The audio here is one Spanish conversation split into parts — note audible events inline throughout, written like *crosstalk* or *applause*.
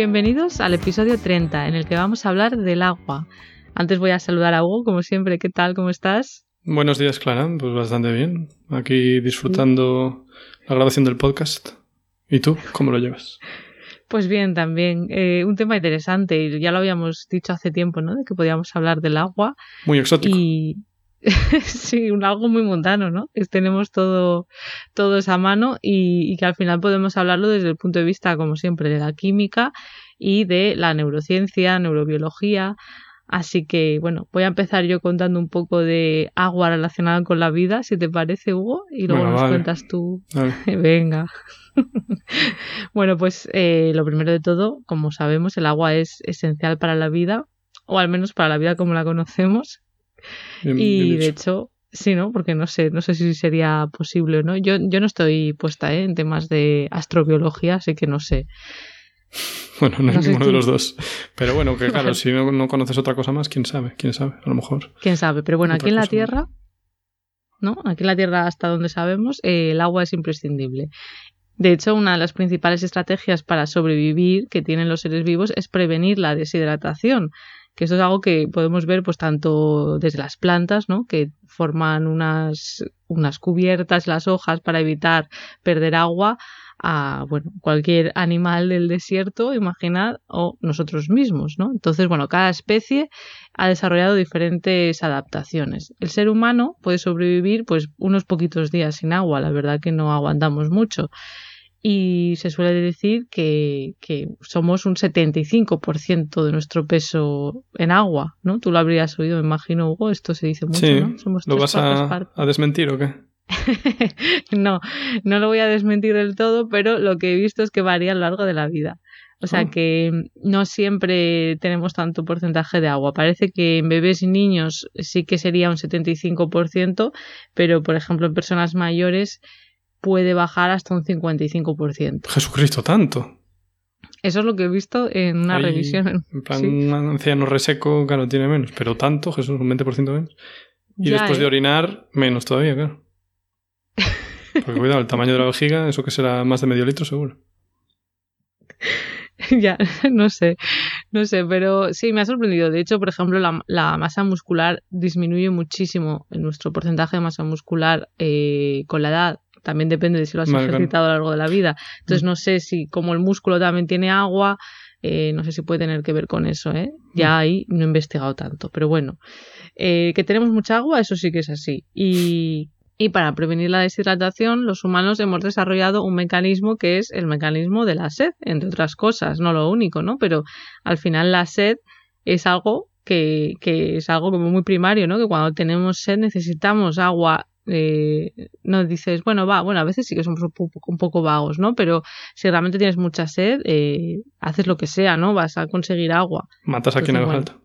Bienvenidos al episodio 30, en el que vamos a hablar del agua. Antes voy a saludar a Hugo, como siempre. ¿Qué tal? ¿Cómo estás? Buenos días, Clara. Pues bastante bien. Aquí disfrutando la grabación del podcast. ¿Y tú? ¿Cómo lo llevas? Pues bien, también. Eh, un tema interesante. Ya lo habíamos dicho hace tiempo, ¿no? De que podíamos hablar del agua. Muy exótico. Y *laughs* sí, un algo muy mundano, ¿no? Es, tenemos todo, todo esa mano y, que al final podemos hablarlo desde el punto de vista, como siempre, de la química y de la neurociencia, neurobiología. Así que, bueno, voy a empezar yo contando un poco de agua relacionada con la vida, si te parece, Hugo, y luego nos cuentas tú. *laughs* Venga. *laughs* bueno, pues eh, lo primero de todo, como sabemos, el agua es esencial para la vida, o al menos para la vida como la conocemos *laughs* y de hecho, sí, ¿no? Porque no sé, no sé si sería posible o no. Yo, yo no estoy puesta ¿eh? en temas de astrobiología, así que no sé. *laughs* Bueno, no, es ninguno de los dos. Pero bueno, que *laughs* claro, si no, conoces otra cosa más, quién sabe, quién sabe, a lo mejor. Quién sabe, pero bueno, aquí en la Tierra, ¿no? Aquí en la Tierra, hasta donde sabemos, eh, el agua es imprescindible. De hecho, una de las principales estrategias para sobrevivir que tienen los seres vivos es prevenir la deshidratación que esto es algo que podemos ver pues tanto desde las plantas, ¿no? que forman unas, unas cubiertas las hojas para evitar perder agua a bueno, cualquier animal del desierto, imaginad, o nosotros mismos, ¿no? Entonces, bueno, cada especie ha desarrollado diferentes adaptaciones. El ser humano puede sobrevivir pues unos poquitos días sin agua, la verdad que no aguantamos mucho y se suele decir que, que somos un 75% de nuestro peso en agua, ¿no? Tú lo habrías oído, me imagino, Hugo, esto se dice mucho, ¿no? Somos ¿Lo vas a, a, desmentir o qué? *laughs* no, no lo voy a desmentir del todo, pero lo que he visto es que varía a lo largo de la vida. O sea oh. que no siempre tenemos tanto porcentaje de agua. Parece que en bebés y niños sí que sería un 75%, pero por ejemplo en personas mayores puede bajar hasta un 55%. Jesucristo, tanto. Eso es lo que he visto en una revisión. En *laughs* plan, un anciano reseco, claro, tiene menos, pero tanto, Jesús, un 20% menos. Y después de ¿eh? orinar, menos todavía, claro. *laughs* Porque cuidado, el tamaño de la vejiga, eso que será más de medio litro seguro. *laughs* ya, no sé, no sé, pero sí, me ha sorprendido. De hecho, por ejemplo, la, masa muscular disminuye muchísimo en nuestro porcentaje de masa muscular eh, con la edad también depende de si lo has ejercitado a lo largo de la vida. Entonces mm. no sé si como el músculo también tiene agua, eh, no sé si puede tener que ver con eso, ¿eh? Ya mm. ahí no he investigado tanto, pero bueno. Eh, que tenemos mucha agua, eso sí que es así. Y, y para prevenir la deshidratación, los humanos hemos desarrollado un mecanismo que es el mecanismo de la sed, entre otras cosas, no lo único, ¿no? Pero al final la sed es algo que, que, es algo como muy primario, ¿no? Que cuando tenemos sed necesitamos agua eh, no dices, bueno, va, bueno, a veces sí que somos un poco, vagos, ¿no? Pero si realmente tienes mucha sed, eh, haces lo que sea, ¿no? Vas a conseguir agua. Matas a quien haga falta.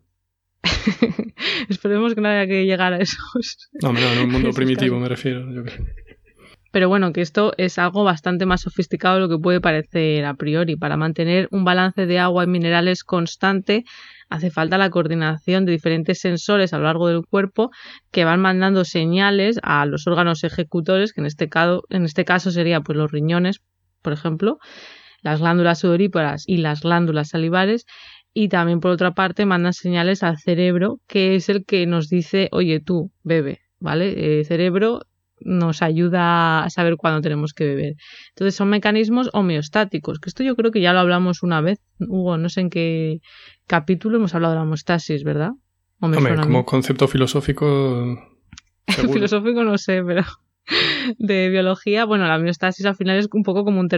*laughs* Esperemos que no haya que llegar a esos. No, no, en un mundo *laughs* primitivo me refiero. Yo creo. Pero bueno, que esto es algo bastante más sofisticado de lo que puede parecer a priori. Para mantener un balance de agua y minerales constante, hace falta la coordinación de diferentes sensores a lo largo del cuerpo que van mandando señales a los órganos ejecutores, que en este caso, en este caso sería pues los riñones, por ejemplo, las glándulas sudoríparas y las glándulas salivares, y también por otra parte mandan señales al cerebro, que es el que nos dice, oye tú, bebe, ¿vale? Eh, cerebro, nos ayuda a saber cuándo tenemos que beber. Entonces son mecanismos homeostáticos, que esto yo creo que ya lo hablamos una vez, Hugo, no sé en qué capítulo hemos hablado de la homeostasis, ¿verdad? Hombre, como concepto filosófico... *laughs* filosófico no sé, pero *laughs* de biología, bueno, la homeostasis al final es un poco como un,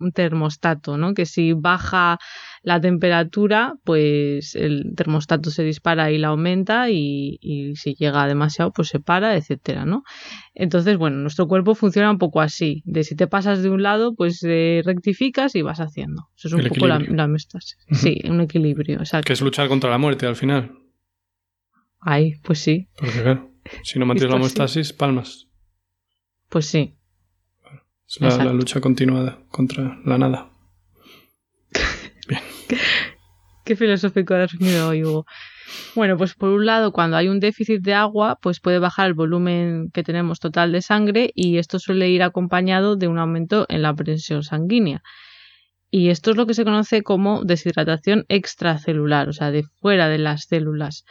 un termostato, ¿no? Que si baja la temperatura, pues el termostato se dispara y la aumenta y, y si llega demasiado, pues se para, etcétera, ¿no? Entonces, bueno, nuestro cuerpo funciona un poco así, de si te pasas de un lado, pues eh, rectificas y vas haciendo. Eso es un poco la, la Sí, un equilibrio, exacto. Que es luchar contra la muerte al final. Ay, pues sí. Porque claro, si no *laughs* mantienes la homeostasis, palmas. Pues sí. Es la, lucha continuada contra la nada. Qué filosófico has venido hoy, Hugo. Bueno, pues por un lado, cuando hay un déficit de agua, pues puede bajar el volumen que tenemos total de sangre y esto suele ir acompañado de un aumento en la presión sanguínea. Y esto es lo que se conoce como deshidratación extracelular, o sea, de fuera de las células.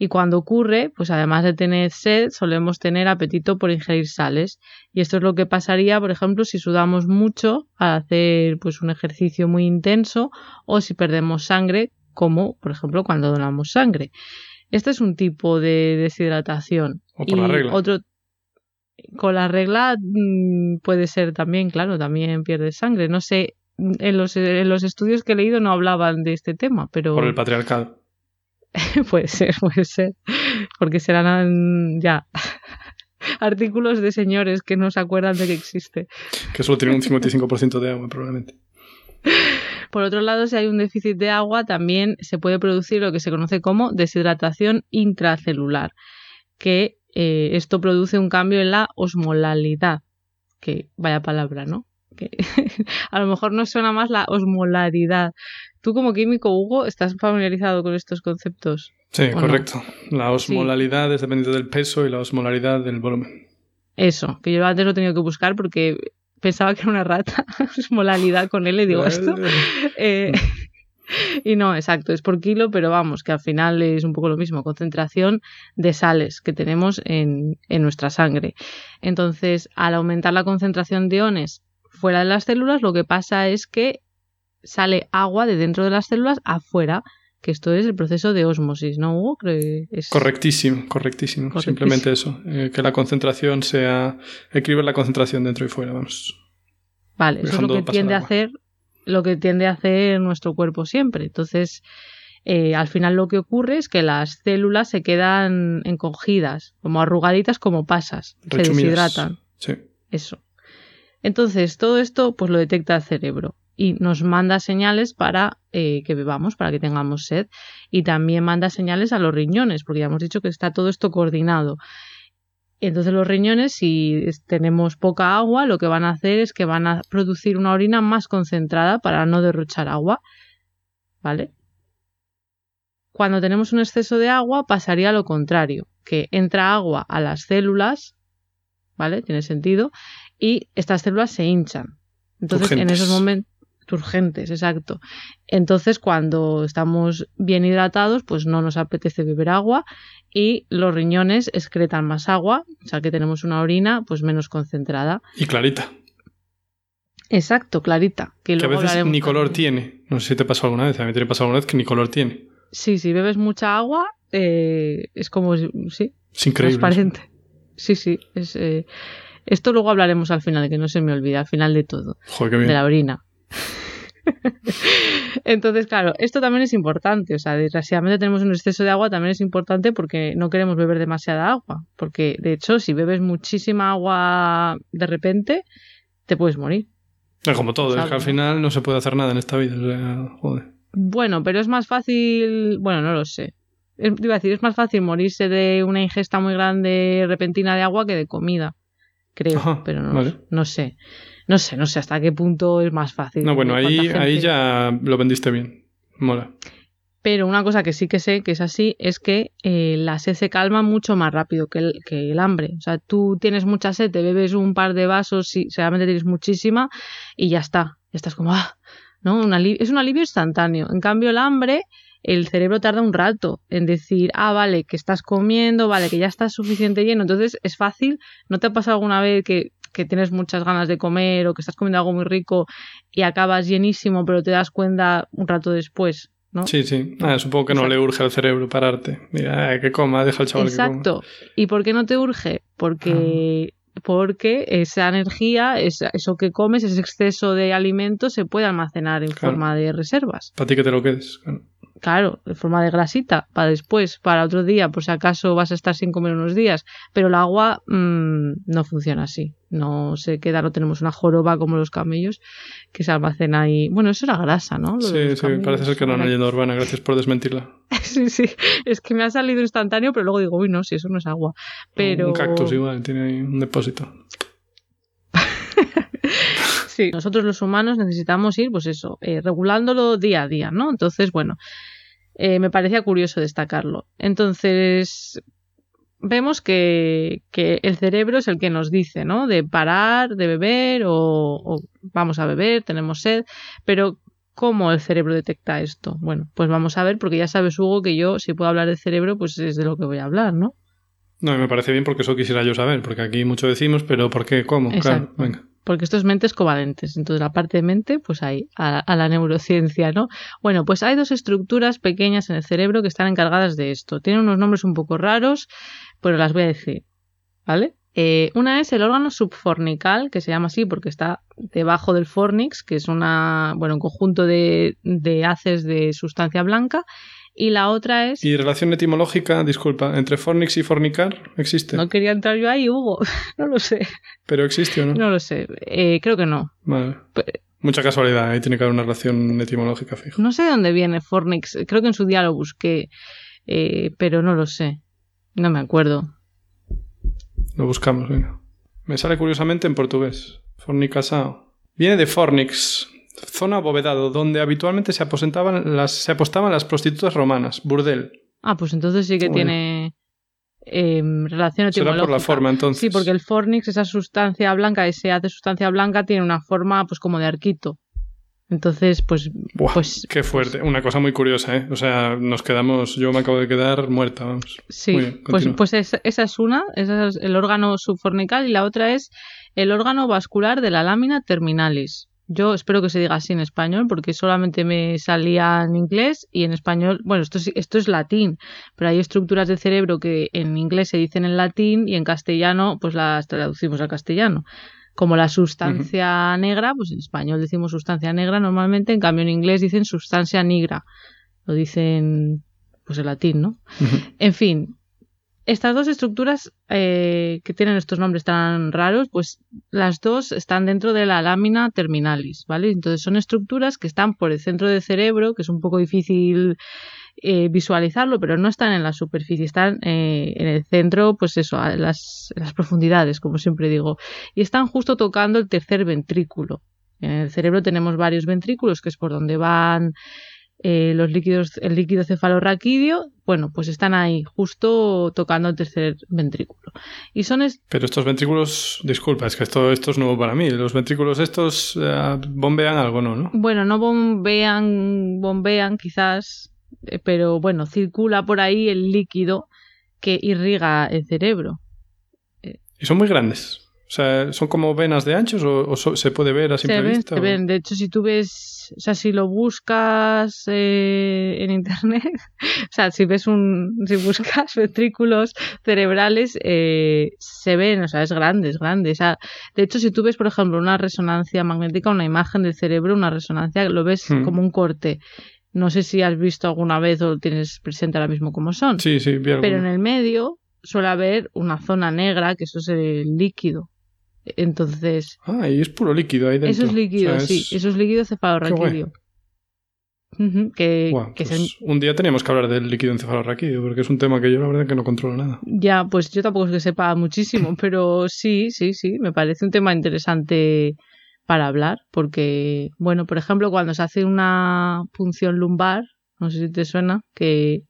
Y cuando ocurre, pues además de tener sed, solemos tener apetito por ingerir sales. Y esto es lo que pasaría, por ejemplo, si sudamos mucho al hacer pues un ejercicio muy intenso o si perdemos sangre, como por ejemplo cuando donamos sangre. Este es un tipo de deshidratación. O por la regla. Otro, con la regla mm, puede ser también, claro, también pierde sangre. No sé, en los, en los estudios que he leído no hablaban de este tema, pero... Por el patriarcado. *laughs* puede ser, puede ser. Porque serán ya *laughs* artículos de señores que no se acuerdan de que existe. Que solo tienen un 55% de agua, probablemente. Por otro lado, si hay un déficit de agua, también se puede producir lo que se conoce como deshidratación intracelular, que eh, esto produce un cambio en la osmolalidad, que vaya palabra, ¿no? Que *laughs* a lo mejor no suena más la osmolaridad, Tú como químico, Hugo, ¿estás familiarizado con estos conceptos? Sí, correcto. La osmolalidad es dependiente del peso y la osmolaridad del volumen. Eso, que yo antes lo he tenido que buscar porque pensaba que era una rata, *laughs* osmolalidad con L, digo esto. Eh, *laughs* y no, exacto, es por kilo, pero vamos, que al final es un poco lo mismo, concentración de sales que tenemos en, en nuestra sangre. Entonces, al aumentar la concentración de iones fuera de las células, lo que pasa es que sale agua de dentro de las células afuera, que esto es el proceso de osmosis, ¿no, Hugo? es... Correctísimo, correctísimo, Simplemente eso, eh, que la concentración sea, equilibre la concentración dentro y fuera, vamos. Vale, eso es lo que tiende a hacer, lo que tiende a hacer nuestro cuerpo siempre. Entonces, eh, al final lo que ocurre es que las células se quedan encogidas, como arrugaditas como pasas, se deshidratan. Sí. Eso. Entonces, todo esto pues lo detecta el cerebro y nos manda señales para eh, que bebamos, para que tengamos sed. Y también manda señales a los riñones, porque ya hemos dicho que está todo esto coordinado. Entonces los riñones, si tenemos poca agua, lo que van a hacer es que van a producir una orina más concentrada para no derrochar agua. ¿Vale? Cuando tenemos un exceso de agua pasaría lo contrario, que entra agua a las células, ¿vale? Tiene sentido, y estas células se hinchan. Entonces en esos momentos urgentes, exacto. Entonces, cuando estamos bien hidratados, pues no nos apetece beber agua y los riñones excretan más agua, o sea que tenemos una orina pues menos concentrada. Y clarita. Exacto, clarita. Que, a veces ni color tiene. No sé si te pasó alguna vez, a mí te pasado alguna vez que ni color tiene. Sí, si bebes mucha agua, eh, es como, sí, es increíble. Transparente. Sí, sí, es... Eh, esto luego hablaremos al final, que no se me olvida, al final de todo. Joder, qué bien. De la orina. *laughs* Entonces, claro, esto también es importante. O sea, desgraciadamente tenemos un exceso de agua, también es importante porque no queremos beber demasiada agua. Porque, de hecho, si bebes muchísima agua de repente, te puedes morir. Es como todo, es que al final no se puede hacer nada en esta vida. Bueno, pero es más fácil. Bueno, no lo sé. Es, iba a decir, es más fácil morirse de una ingesta muy grande repentina de agua que de comida. Creo, pero no, no sé. No sé, no sé hasta qué punto es más fácil. No, bueno, ahí, ahí ya lo vendiste bien. Mola. Pero una cosa que sí que sé que es así es que eh, la sed se calma mucho más rápido que el, que el hambre. O sea, tú tienes mucha sed, te bebes un par de vasos, si realmente tienes muchísima, y ya está. Estás como, ah, ¿no? Un es un alivio instantáneo. En cambio, el hambre, el cerebro tarda un rato en decir, ah, vale, que estás comiendo, vale, que ya estás suficiente lleno. Entonces es fácil. ¿No te ha pasado alguna vez que que tienes muchas ganas de comer o que estás comiendo algo muy rico y acabas llenísimo, pero te das cuenta un rato después, ¿no? Sí, sí. Ah, supongo que no le urge al cerebro pararte. Mira, que coma, deja al chaval Exacto. que ¿Y por qué no te urge? Porque porque esa energía, eso que comes, ese exceso de alimento se puede almacenar en forma de reservas. Para ti que te lo quedes. Claro. Claro, en forma de grasita, para después, para otro día, por si acaso vas a estar sin comer unos días. Pero el agua mmm, no funciona así. No se queda, no tenemos una joroba como los camellos que se almacena ahí. Bueno, eso era grasa, ¿no? Lo sí, sí, parece ser que era una leyenda urbana. Gracias por desmentirla. *laughs* sí, sí. Es que me ha salido instantáneo, pero luego digo, uy, no, si eso no es agua. Pero... Un cactus igual, tiene ahí un depósito. Sí, nosotros los humanos necesitamos ir, pues eso, eh, regulándolo día a día, ¿no? Entonces, bueno, eh, me parecía curioso destacarlo. Entonces, vemos que, que, el cerebro es el que nos dice, ¿no? De parar, de beber o, o, vamos a beber, tenemos sed, pero ¿cómo el cerebro detecta esto? Bueno, pues vamos a ver, porque ya sabes, Hugo, que yo, si puedo hablar de cerebro, pues es de lo que voy a hablar, ¿no? No, me parece bien porque eso quisiera yo saber, porque aquí mucho decimos, pero ¿por qué? ¿Cómo? Exacto. Claro, venga porque esto es mentes covalentes. Entonces, la parte de mente, pues ahí, a, a, la neurociencia, ¿no? Bueno, pues hay dos estructuras pequeñas en el cerebro que están encargadas de esto. Tienen unos nombres un poco raros, pero las voy a decir, ¿vale? Eh, una es el órgano subfornical, que se llama así porque está debajo del fornix, que es una, bueno, un conjunto de, de haces de sustancia blanca, y la otra es... ¿Y relación etimológica, disculpa, entre fornix y fornicar existe? No quería entrar yo ahí, Hugo, *laughs* no lo sé. ¿Pero existe o no? No lo sé, eh, creo que no. Vale. Pero... Mucha casualidad, ahí tiene que haber una relación etimológica fija. No sé de dónde viene fornix, creo que en su día lo busqué, eh, pero no lo sé, no me acuerdo. Lo buscamos, venga. Me sale curiosamente en portugués, fornicasao. Viene de fornix, zona abovedado, donde habitualmente se aposentaban las, se apostaban las prostitutas romanas, burdel. Ah, pues entonces sí que tiene eh, relación. Será por la forma, entonces. Sí, porque el fornix, esa sustancia blanca, ese haz de sustancia blanca, tiene una forma pues como de arquito. Entonces, pues, Buah, pues... Qué fuerte. Una cosa muy curiosa, ¿eh? O sea, nos quedamos... Yo me acabo de quedar muerta, vamos. Sí, bien, pues, pues esa, esa, es una, esa es el órgano subfornical y la otra es el órgano vascular de la lámina terminalis. Yo espero que se diga así en español porque solamente me salía en inglés y en español, bueno, esto es, esto es latín, pero hay estructuras del cerebro que en inglés se dicen en latín y en castellano pues las traducimos al castellano. Como la sustancia uh -huh. negra, pues en español decimos sustancia negra normalmente, en cambio en inglés dicen sustancia negra. Lo dicen pues en latín, ¿no? Uh -huh. En fin, estas dos estructuras eh, que tienen estos nombres tan raros, pues las dos están dentro de la lámina terminalis, ¿vale? Entonces son estructuras que están por el centro del cerebro, que es un poco difícil eh, visualizarlo, pero no están en la superficie, están eh, en el centro, pues eso, las profundidades, como siempre digo, y están justo tocando el tercer ventrículo. En el cerebro tenemos varios ventrículos, que es por donde van eh, los líquidos, el líquido cefalorraquídeo, bueno, pues están ahí, justo tocando el tercer ventrículo. Y son est Pero estos ventrículos, disculpa, es que esto, esto es nuevo para mí. Los ventrículos estos uh, bombean algo, ¿no? ¿no? Bueno, no bombean, bombean quizás, eh, pero bueno, circula por ahí el líquido que irriga el cerebro. Y son muy grandes. O sea, ¿son como venas de anchos o, o so, se puede ver a simple se ven, vista? Se o... ven, de hecho, si tú ves, o sea, si lo buscas eh, en internet, *laughs* o sea, si ves un, si buscas *laughs* ventrículos cerebrales, eh, se ven, o sea, es grande, es grande. O sea, de hecho, si tú ves, por ejemplo, una resonancia magnética, una imagen del cerebro, una resonancia, lo ves hmm. como un corte. No sé si has visto alguna vez o tienes presente ahora mismo cómo son. Sí, sí, bien. Pero en el medio suele haber una zona negra, que eso es el líquido. Entonces. Ah, y es puro líquido ahí dentro. Eso es líquido, o sea, es... sí. Eso es líquido cefalorraquídeo. Uh -huh, que, bueno, que pues. Un día teníamos que hablar del líquido encefalorraquídeo, porque es un tema que yo la verdad que no controlo nada. Ya, pues yo tampoco es que sepa muchísimo, *laughs* pero sí, sí, sí, me parece un tema interesante para hablar, porque, bueno, por ejemplo, cuando se hace una punción lumbar, no sé si te suena, que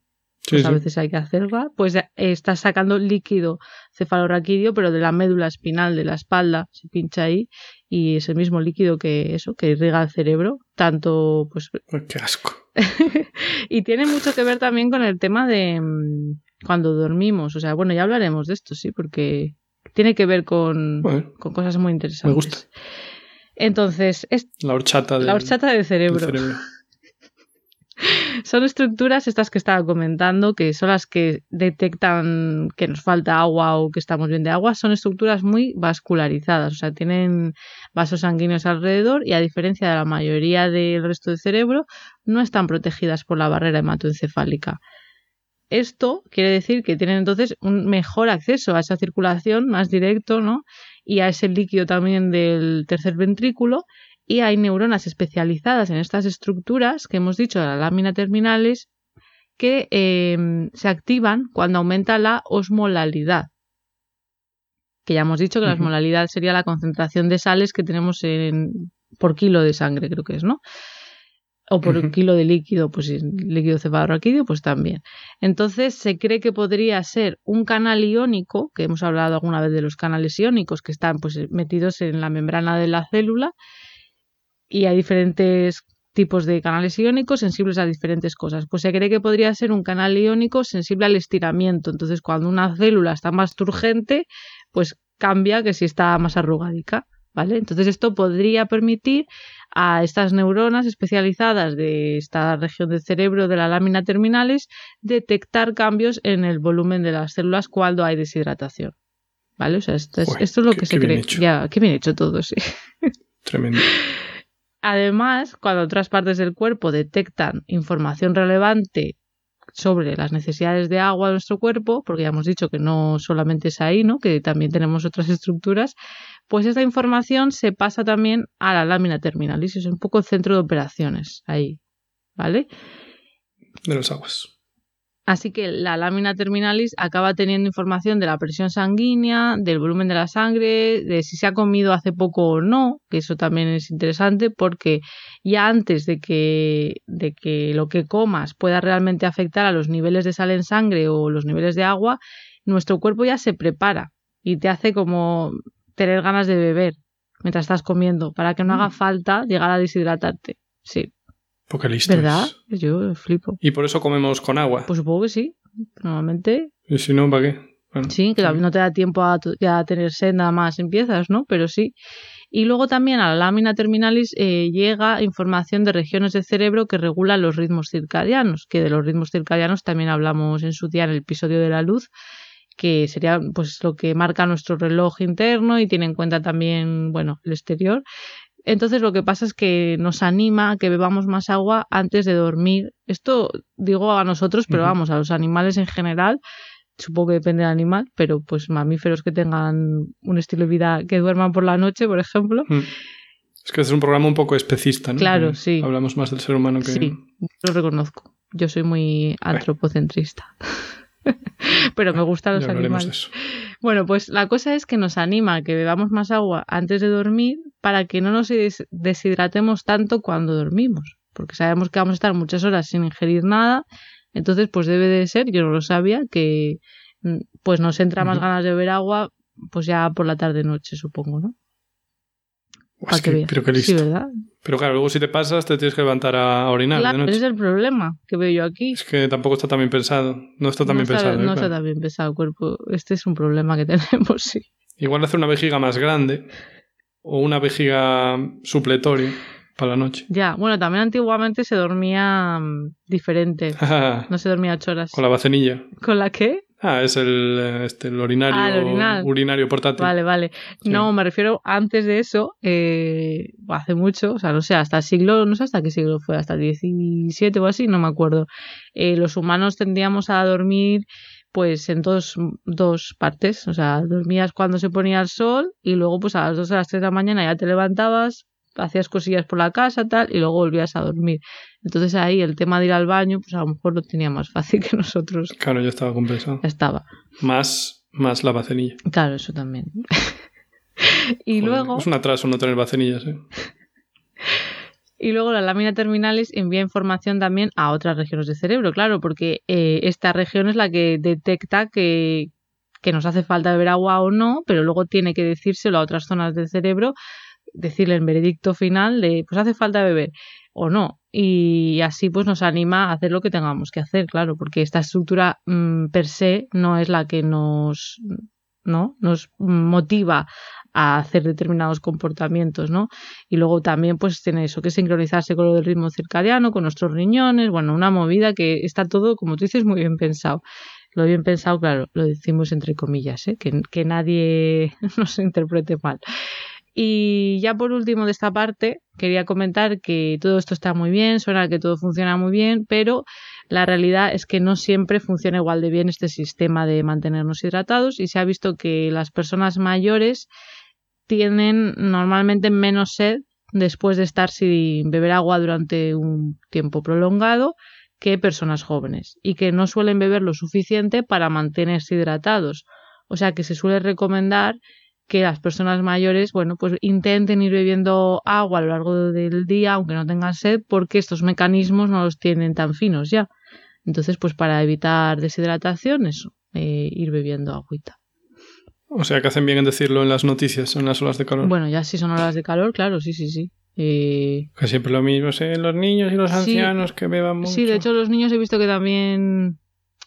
pues sí, a veces sí. hay que hacerla, pues estás sacando líquido cefalorraquídeo, pero de la médula espinal de la espalda, se pincha ahí, y es el mismo líquido que eso, que irriga el cerebro, tanto pues... *laughs* ¡Qué asco! y tiene mucho que ver también con el tema de mm, cuando dormimos, o sea, bueno, ya hablaremos de esto, sí, porque tiene que ver con, bueno, con cosas muy interesantes. Me gusta. Entonces, es la horchata, del, la horchata del cerebro. Del cerebro. Son estructuras estas que estaba comentando, que son las que detectan que nos falta agua o que estamos bien de agua, son estructuras muy vascularizadas, o sea, tienen vasos sanguíneos alrededor y a diferencia de la mayoría del resto del cerebro, no están protegidas por la barrera hematoencefálica. Esto quiere decir que tienen entonces un mejor acceso a esa circulación más directo, ¿no? Y a ese líquido también del tercer ventrículo y hay neuronas especializadas en estas estructuras que hemos dicho de la lámina terminales que em, se activan cuando aumenta la osmolalidad. Que ya hemos dicho que la osmolalidad sería la concentración de sales que tenemos en, por kilo de sangre, creo que es, ¿no? O por kilo de líquido, pues líquido cefalorraquídeo, pues también. Entonces se cree que podría ser un canal iónico, que hemos hablado alguna vez de los canales iónicos que están pues metidos en la membrana de la célula, y hay diferentes tipos de canales iónicos sensibles a diferentes cosas. Pues se cree que podría ser un canal iónico sensible al estiramiento. Entonces, cuando una célula está más turgente, pues cambia que si está más arrugadica. ¿Vale? Entonces, esto podría permitir a estas neuronas especializadas de esta región del cerebro de la lámina terminales detectar cambios en el volumen de las células cuando hay deshidratación. ¿Vale? O sea, esto es, esto es lo que se cree. Ya, qué bien hecho todo, sí. Tremendo. *laughs* Además, cuando otras partes del cuerpo detectan información relevante sobre las necesidades de agua de nuestro cuerpo, porque ya hemos dicho que no solamente es ahí, ¿no? que también tenemos otras estructuras, pues esta información se pasa también a la lámina terminalis, es un poco el centro de operaciones ahí, ¿vale? De los aguas. Así que la lámina terminalis acaba teniendo información de la presión sanguínea, del volumen de la sangre, de si se ha comido hace poco o no, que eso también es interesante porque ya antes de que, de que lo que comas pueda realmente afectar a los niveles de sal en sangre o los niveles de agua, nuestro cuerpo ya se prepara y te hace como tener ganas de beber mientras estás comiendo para que no haga mm. falta llegar a deshidratarte. Sí. Porque listo. ¿Verdad? Yo flipo. ¿Y por eso comemos con agua? Pues supongo que sí. Normalmente. ¿Y si no, para qué? sí, que no te da tiempo a, tener sed nada más empiezas, ¿no? Pero sí. Y luego también a la lámina terminalis eh, llega información de regiones del cerebro que regulan los ritmos circadianos, que de los ritmos circadianos también hablamos en su día en el episodio de la luz, que sería pues lo que marca nuestro reloj interno y tiene en cuenta también, bueno, el exterior. Entonces lo que pasa es que nos anima a que bebamos más agua antes de dormir. Esto digo a nosotros, pero vamos, a los animales en general. Supongo que depende del animal, pero pues mamíferos que tengan un estilo de vida que duerman por la noche, por ejemplo. Es que es un programa un poco especista, ¿no? Claro, sí. Hablamos más del ser humano que... Sí, lo reconozco. Yo soy muy antropocentrista. *laughs* pero me gustan los animales. Bueno, pues la cosa es que nos anima a que bebamos más agua antes de dormir para que no nos deshidratemos tanto cuando dormimos, porque sabemos que vamos a estar muchas horas sin ingerir nada, entonces pues debe de ser, yo no lo sabía, que mm, pues nos entra más ganas de beber agua pues ya por la tarde noche, supongo, ¿no? pero qué listo. Sí, ¿verdad? Pero claro, luego si te pasas te tienes que levantar a orinar. Claro, ese es el problema que veo yo aquí. Es que tampoco está tan bien pensado. No está tan bien pensado. No ¿eh? está tan bien pensado el cuerpo. Este es un problema que *laughs* tenemos, sí. Igual hacer una vejiga más grande o una vejiga supletoria para la noche. Ya, bueno, también antiguamente se dormía mm, diferente. *laughs* no se dormía ocho horas. Con la bacenilla. ¿Con la qué? Ah, es el, este, el urinario, ah, urinario portátil. Vale, vale. No, me refiero antes de eso, eh, hace mucho, o sea, no sé, hasta el siglo, no sé hasta qué siglo fue, hasta el 17 o así, no me acuerdo. Eh, los humanos tendíamos a dormir pues en dos, dos partes, o sea, dormías cuando se ponía el sol y luego pues a las 2 a las 3 de la mañana ya te levantabas, hacías cosillas por la casa, tal, y luego volvías a dormir. Entonces ahí el tema de ir al baño, pues a lo mejor lo tenía más fácil que nosotros. Claro, ya estaba compensado. Estaba. Más, más la bacenilla. Claro, eso también. *laughs* y luego. Es un atraso no tener bacenillas, ¿eh? *laughs* Y luego la lámina terminalis envía información también a otras regiones del cerebro, claro, porque eh, esta región es la que detecta que, que nos hace falta beber agua o no, pero luego tiene que decírselo a otras zonas del cerebro decirle el veredicto final de pues hace falta beber o no y así pues nos anima a hacer lo que tengamos que hacer claro porque esta estructura mm, per se no es la que nos no nos motiva a hacer determinados comportamientos, ¿no? Y luego también pues tiene eso que sincronizarse con lo del ritmo circadiano, con nuestros riñones, bueno, una movida que está todo, como tú dices, muy bien pensado. Lo bien pensado, claro, lo decimos entre comillas, ¿eh? que, que nadie *laughs* nos interprete mal. Y ya por último de esta parte, quería comentar que todo esto está muy bien, suena que todo funciona muy bien, pero la realidad es que no siempre funciona igual de bien este sistema de mantenernos hidratados y se ha visto que las personas mayores tienen normalmente menos sed después de estar sin beber agua durante un tiempo prolongado que personas jóvenes y que no suelen beber lo suficiente para mantenerse hidratados. O sea que se suele recomendar que las personas mayores, bueno, pues intenten ir bebiendo agua a lo largo del día, aunque no tengan sed, porque estos mecanismos no los tienen tan finos ya. Entonces, pues para evitar deshidratación, eso, eh, ir bebiendo agüita. O sea que hacen bien en decirlo en las noticias, en las olas de calor. Bueno, ya si son olas de calor, claro, sí, sí, sí. Eh... Que siempre lo mismo, ¿eh? los niños y los ancianos que beban mucho. Sí, de hecho los niños he visto que también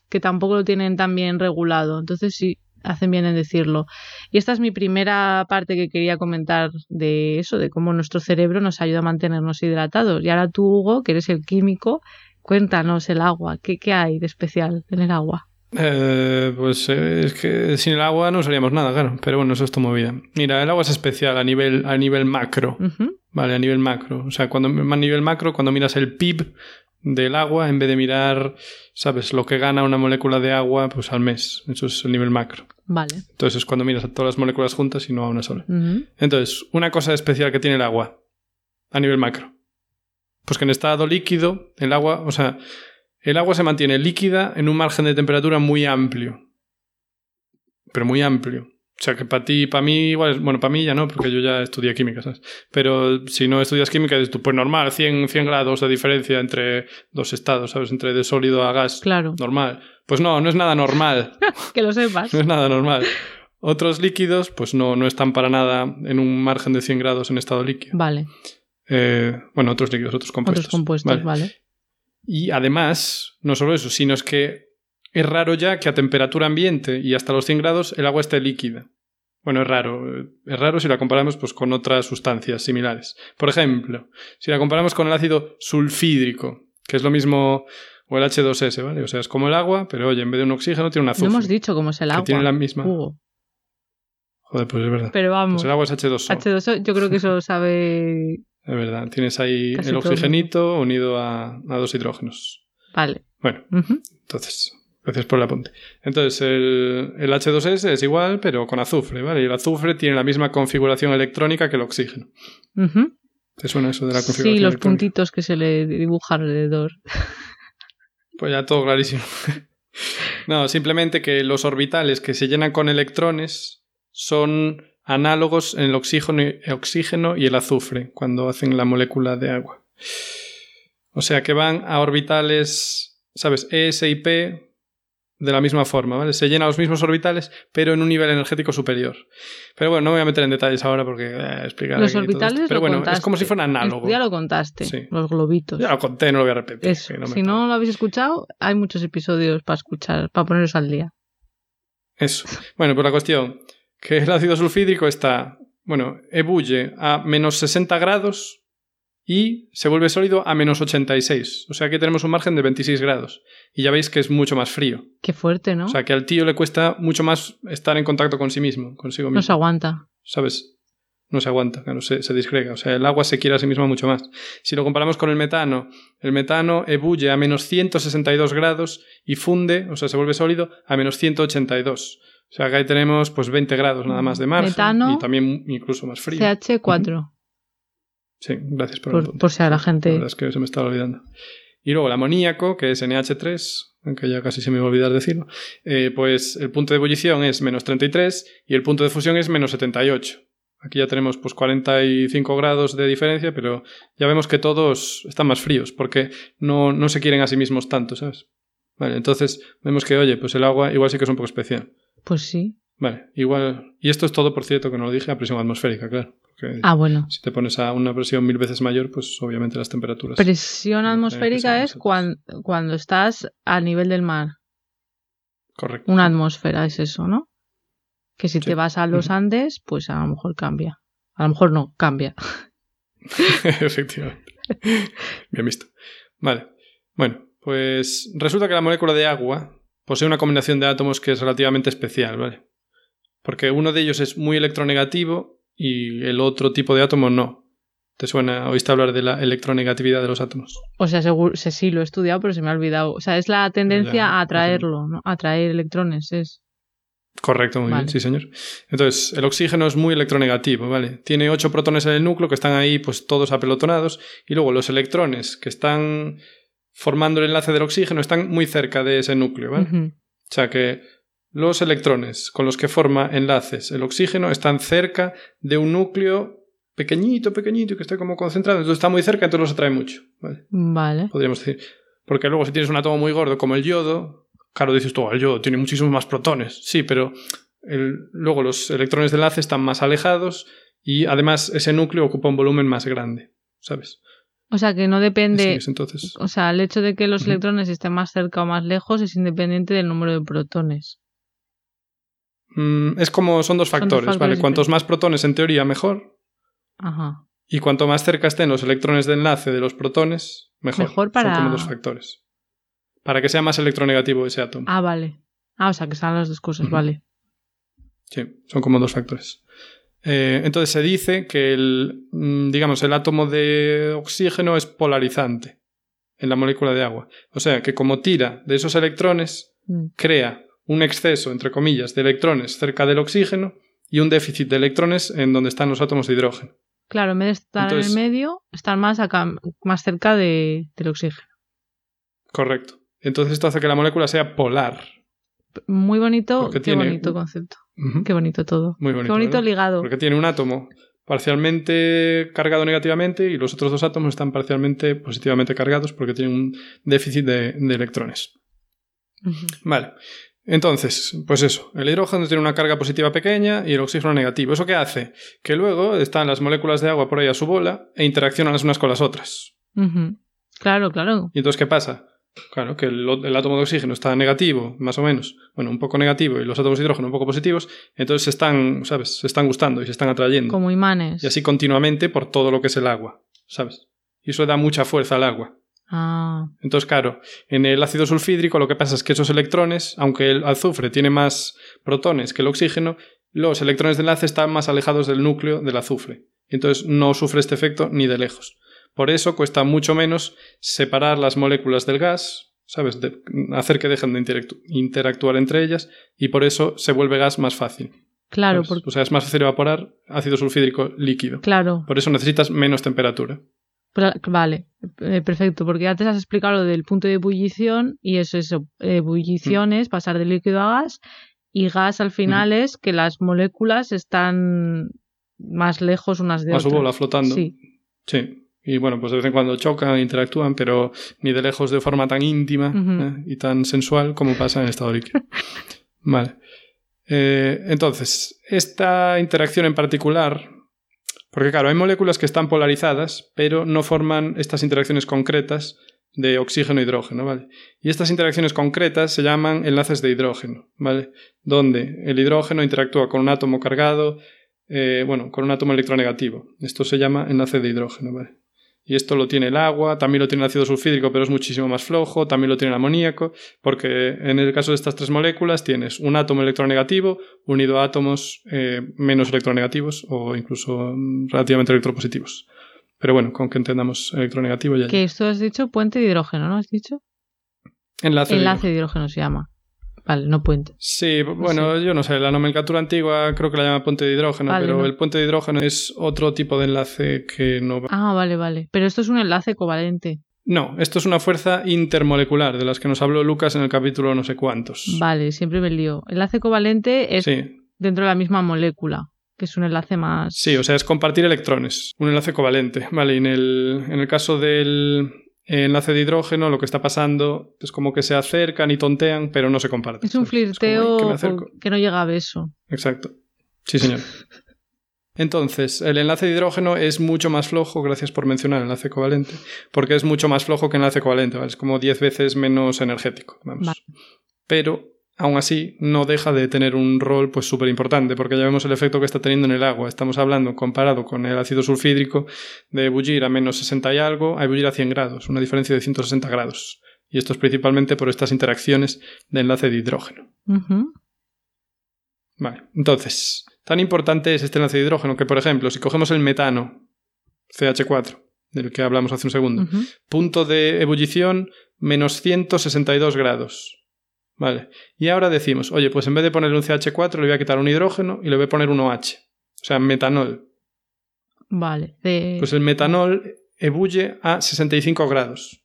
que tampoco lo tienen tan bien regulado. Entonces sí, hacen bien en decirlo. Y esta es mi primera parte que quería comentar de eso, de cómo nuestro cerebro nos ayuda a mantenernos hidratados. Y ahora tú, Hugo, que eres el químico, cuéntanos el agua. ¿Qué, qué hay de especial en el agua? Eh, pues eh, es que sin el agua no usaríamos nada, claro. Pero bueno, eso es tu movida. Mira, el agua es especial a nivel, a nivel macro. Vale, a nivel macro. O sea, cuando a nivel macro, cuando miras el PIB del agua, en vez de mirar, ¿sabes? Lo que gana una molécula de agua, pues al mes. Eso es el nivel macro. Vale. Entonces es cuando miras a todas las moléculas juntas y no a una sola. Entonces, una cosa especial que tiene el agua a nivel macro. Pues que en estado líquido, el agua, o sea, el agua se mantiene líquida en un margen de temperatura muy amplio. Pero muy amplio. O sea, que para ti, para mí, igual, bueno, para mí ya no, porque yo ya estudié química, ¿sabes? Pero si no estudias química, dices tú, pues normal, 100, 100 grados de diferencia entre dos estados, ¿sabes? Entre de sólido a gas. Claro. Normal. Pues no, no es nada normal. *laughs* que lo sepas. *laughs* No es nada normal. Otros líquidos, pues no, no están para nada en un margen de 100 grados en estado líquido. Vale. Eh, bueno, otros líquidos, otros compuestos. Otros compuestos, vale. Y además, no solo eso, sino es que es raro ya que a temperatura ambiente y hasta los 100 grados el agua esté líquida. Bueno, es raro. Es raro si la comparamos pues, con otras sustancias similares. Por ejemplo, si la comparamos con el ácido sulfídrico, que es lo mismo, o el H2S, ¿vale? O sea, es como el agua, pero oye, en vez de un oxígeno tiene un azufre. No hemos dicho cómo es el agua. Que tiene la misma. Joder, pues es verdad. Pero vamos. Pues el agua es H2O. H2O, yo creo que eso lo sabe es verdad, tienes ahí el oxigenito unido a, dos hidrógenos. Vale. Bueno, entonces, gracias por el apunte. Entonces, el, H2S es igual, pero con azufre, ¿vale? Y el azufre tiene la misma configuración electrónica que el oxígeno. ¿Te suena eso de la configuración? Sí, los puntitos que se le dibujan alrededor. *laughs* Pues ya todo clarísimo. *laughs* no, simplemente que los orbitales que se llenan con electrones son análogos en el oxígeno, y el azufre cuando hacen la molécula de agua. O sea que van a orbitales, ¿sabes? ES y P de la misma forma, ¿vale? Se llenan los mismos orbitales, pero en un nivel energético superior. Pero bueno, no me voy a meter en detalles ahora porque eh, explicar. Los orbitales. Pero bueno, es como si fueran análogos. Ya lo contaste. Los globitos. Ya lo conté, no lo voy a repetir. si no lo habéis escuchado, hay muchos episodios para escuchar, para poneros al día. Eso. Bueno, pues la cuestión que el ácido sulfídrico está, bueno, ebulle a menos 60 grados y se vuelve sólido a menos 86. O sea que tenemos un margen de 26 grados. Y ya veis que es mucho más frío. Qué fuerte, ¿no? O sea que al tío le cuesta mucho más estar en contacto con sí mismo, consigo mismo. No se aguanta. ¿Sabes? No se aguanta, no se, se disgrega. O sea, el agua se quiere a sí mismo mucho más. Si lo comparamos con el metano, el metano ebulle a menos 162 grados y funde, o sea, se vuelve sólido a menos 182. O sea, que ahí tenemos pues 20 grados nada más de margen y también incluso más frío. CH4. Sí, gracias por, por, por si a la gente. La verdad es que se me estaba olvidando. Y luego el amoníaco, que es NH3, aunque ya casi se me va a olvidar decirlo, eh, pues el punto de ebullición es menos 33 y el punto de fusión es menos 78. Aquí ya tenemos pues 45 grados de diferencia, pero ya vemos que todos están más fríos porque no, no se quieren a sí mismos tanto, ¿sabes? Vale, entonces vemos que, oye, pues el agua igual sí que es un poco especial. Pues sí. Vale, igual. Y esto es todo, por cierto, que no lo dije, a presión atmosférica, claro. ah, bueno. Si te pones a una presión mil veces mayor, pues obviamente las temperaturas. Presión atmosférica es cuando, cuando estás a nivel del mar. Correcto. Una atmósfera es eso, ¿no? Que si te vas a los Andes, pues a lo mejor cambia. A lo mejor no, cambia. *laughs* *laughs* Efectivamente. Bien visto. Vale. Bueno, pues resulta que la molécula de agua posee una combinación de átomos que es relativamente especial, ¿vale? Porque uno de ellos es muy electronegativo y el otro tipo de átomo no. ¿Te suena? ¿Oíste hablar de la electronegatividad de los átomos? O sea, seguro, sí, lo he estudiado, pero se me ha olvidado. O sea, es la tendencia a atraerlo, ¿no? A atraer electrones, es. Correcto, muy bien, sí, señor. Entonces, el oxígeno es muy electronegativo, ¿vale? Tiene ocho protones en el núcleo que están ahí, pues todos apelotonados, y luego los electrones que están formando el enlace del oxígeno están muy cerca de ese núcleo, ¿vale? O sea que los electrones con los que forma enlaces el oxígeno están cerca de un núcleo pequeñito, pequeñito, que está como concentrado, entonces está muy cerca, entonces los atrae mucho, ¿vale? Vale. Podríamos decir. Porque luego si tienes un átomo muy gordo como el yodo, claro, dices tú, yodo tiene muchísimos más protones. Sí, pero luego los electrones de enlace están más alejados y además ese núcleo ocupa un volumen más grande, ¿sabes? O sea, que no depende. entonces. O sea, el hecho de que los electrones estén más cerca o más lejos es independiente del número de protones. Mm, es como son dos factores, ¿vale? Cuantos más protones, en teoría, mejor. Ajá. Y cuanto más cerca estén los electrones de enlace de los protones, mejor. Mejor para. Son como dos factores. Para que sea más electronegativo ese átomo. Ah, vale. Ah, o sea, que sean las dos cosas, vale. Sí, son como dos factores. Eh, entonces se dice que el, mm, digamos, el átomo de oxígeno es polarizante en la molécula de agua. O sea, que como tira de esos electrones, Mm. crea un exceso, entre comillas, de electrones cerca del oxígeno y un déficit de electrones en donde están los átomos de hidrógeno. Claro, en vez de estar Entonces- en el medio, están más acá, más cerca de, del oxígeno. Correcto. Entonces esto hace que la molécula sea polar. Muy bonito, Porque qué tiene bonito concepto. Qué bonito todo. Muy bonito. qué bonito ¿verdad? ligado. Porque tiene un átomo parcialmente cargado negativamente y los otros dos átomos están parcialmente positivamente cargados porque tienen un déficit de, de electrones. Vale. Entonces, pues eso, el hidrógeno tiene una carga positiva pequeña y el oxígeno negativo. ¿Eso qué hace? Que luego están las moléculas de agua por ahí a su bola e interaccionan las unas con las otras. Claro, claro. ¿Y entonces qué pasa? Claro, que el, el átomo de oxígeno está negativo, más o menos, bueno, un poco negativo, y los átomos de hidrógeno un poco positivos, entonces se están, ¿sabes? Se están gustando y se están atrayendo. Como imanes. Y así continuamente por todo lo que es el agua, ¿sabes? Y eso da mucha fuerza al agua. Ah, Entonces, claro, en el ácido sulfídrico lo que pasa es que esos electrones, aunque el azufre tiene más protones que el oxígeno, los electrones de enlace están más alejados del núcleo del azufre. Entonces no sufre este efecto ni de lejos. Por eso cuesta mucho menos separar las moléculas del gas, ¿sabes? De- hacer que dejen de interactu- interactuar entre ellas y por eso se vuelve gas más fácil. claro, porque, O sea, es más fácil evaporar ácido sulfídrico líquido. claro. Por eso necesitas menos temperatura. Vale, eh, perfecto, porque antes has explicado lo del punto de ebullición y eso es eso, Mm. ebullición es pasar de líquido a gas y gas al final es que las moléculas están más lejos unas de su otras. bola flotando. Sí, Sí. Y bueno, pues de vez en cuando chocan, interactúan, pero ni de lejos de forma tan íntima. ¿eh? y tan sensual como pasa en estado líquido. *laughs* vale. Eh, entonces, esta interacción en particular, porque claro, hay moléculas que están polarizadas, pero no forman estas interacciones concretas de oxígeno e hidrógeno, ¿vale? Y estas interacciones concretas se llaman enlaces de hidrógeno, ¿vale? Donde el hidrógeno interactúa con un átomo cargado, eh, bueno, con un átomo electronegativo. Esto se llama enlace de hidrógeno, ¿vale? Y esto lo tiene el agua, también lo tiene el ácido sulfídrico, pero es muchísimo más flojo, también lo tiene el amoníaco, porque en el caso de estas tres moléculas tienes un átomo electronegativo unido a átomos eh, menos electronegativos o incluso mm, relativamente electropositivos. Pero bueno, con que entendamos electronegativo ya. que esto has dicho puente de hidrógeno, ¿no? ¿Has dicho? Enlace, de Enlace de hidrógeno se llama. No puente. Sí, bueno, yo no sé, la nomenclatura antigua creo que la llama puente de hidrógeno, Vale, pero no. el puente de hidrógeno es otro tipo de enlace que no va. Ah, vale, vale. Pero esto es un enlace covalente. No, esto es una fuerza intermolecular, de las que nos habló Lucas en el capítulo no sé cuántos. Vale, siempre me lío. Enlace covalente es Sí, dentro de la misma molécula, que es un enlace más. sí, o sea, es compartir electrones, un enlace covalente. Vale, y en el, en el caso del enlace de hidrógeno, lo que está pasando es como que se acercan y tontean, pero no se comparten. Es un ¿sabes? como, "Ay, flirteo que me acerco". que no llega a beso. Exacto. Sí, señor. Entonces, el enlace de hidrógeno es mucho más flojo, gracias por mencionar el enlace covalente, porque es mucho más flojo que el enlace covalente, ¿vale? es como 10 veces menos energético. Vamos. Vale. Pero aún así no deja de tener un rol pues súper importante, porque ya vemos el efecto que está teniendo en el agua. Estamos hablando, comparado con el ácido sulfídrico, de ebullir a menos 60 y algo a ebullir a 100 grados, una diferencia de 160 grados. Y esto es principalmente por estas interacciones de enlace de hidrógeno. Vale, entonces, tan importante es este enlace de hidrógeno que, por ejemplo, si cogemos el metano, CH4, del que hablamos hace un segundo, punto de ebullición menos 162 grados. Vale. Y ahora decimos, oye, pues en vez de ponerle un CH4 le voy a quitar un hidrógeno y le voy a poner un OH. O sea, metanol. Vale. Pues el metanol ebulle a 65 grados.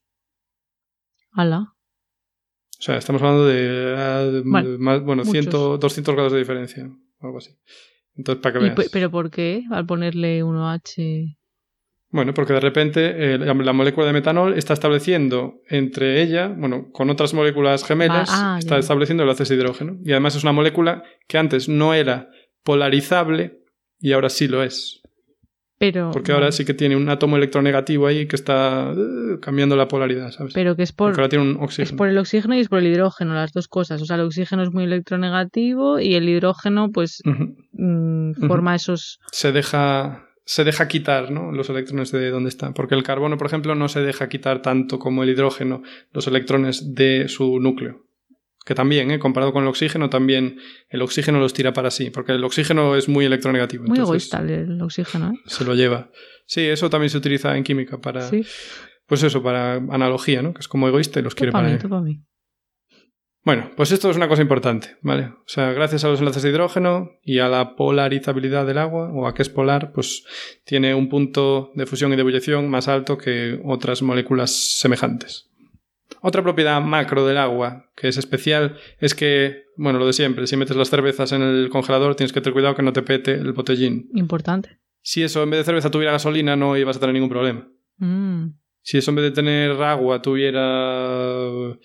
Hala. O sea, estamos hablando de, bueno, 100, 200 grados de diferencia. Algo así. Entonces, para que veas. ¿Pero por qué? Al ponerle un OH. Bueno, porque de repente eh, la, molécula de metanol está estableciendo entre ella, bueno, con otras moléculas gemelas, ah, está estableciendo el de hidrógeno. Y además es una molécula que antes no era polarizable y ahora sí lo es. Pero, porque ahora sí que tiene un átomo electronegativo ahí que está uh, cambiando la polaridad, ¿sabes? Pero que es por, ahora tiene un oxígeno. es por el oxígeno y es por el hidrógeno, las dos cosas. O sea, el oxígeno es muy electronegativo y el hidrógeno, pues, mm, forma esos. Se deja se deja quitar ¿no? los electrones de donde están. Porque el carbono, por ejemplo, no se deja quitar tanto como el hidrógeno los electrones de su núcleo. Que también, ¿eh? comparado con el oxígeno, también el oxígeno los tira para sí, porque el oxígeno es muy electronegativo. Muy egoísta el oxígeno. ¿eh? Se lo lleva. Sí, eso también se utiliza en química para... Pues eso, para analogía, ¿no? Que es como egoísta y los quiere para, para mí. Bueno, pues esto es una cosa importante, ¿vale? O sea, gracias a los enlaces de hidrógeno y a la polarizabilidad del agua, o a que es polar, pues tiene un punto de fusión y de ebullición más alto que otras moléculas semejantes. Otra propiedad macro del agua que es especial es que, bueno, lo de siempre, si metes las cervezas en el congelador tienes que tener cuidado que no te pete el botellín. Importante. Si eso en vez de cerveza tuviera gasolina no ibas a tener ningún problema. Mm. Si eso en vez de tener agua tuviera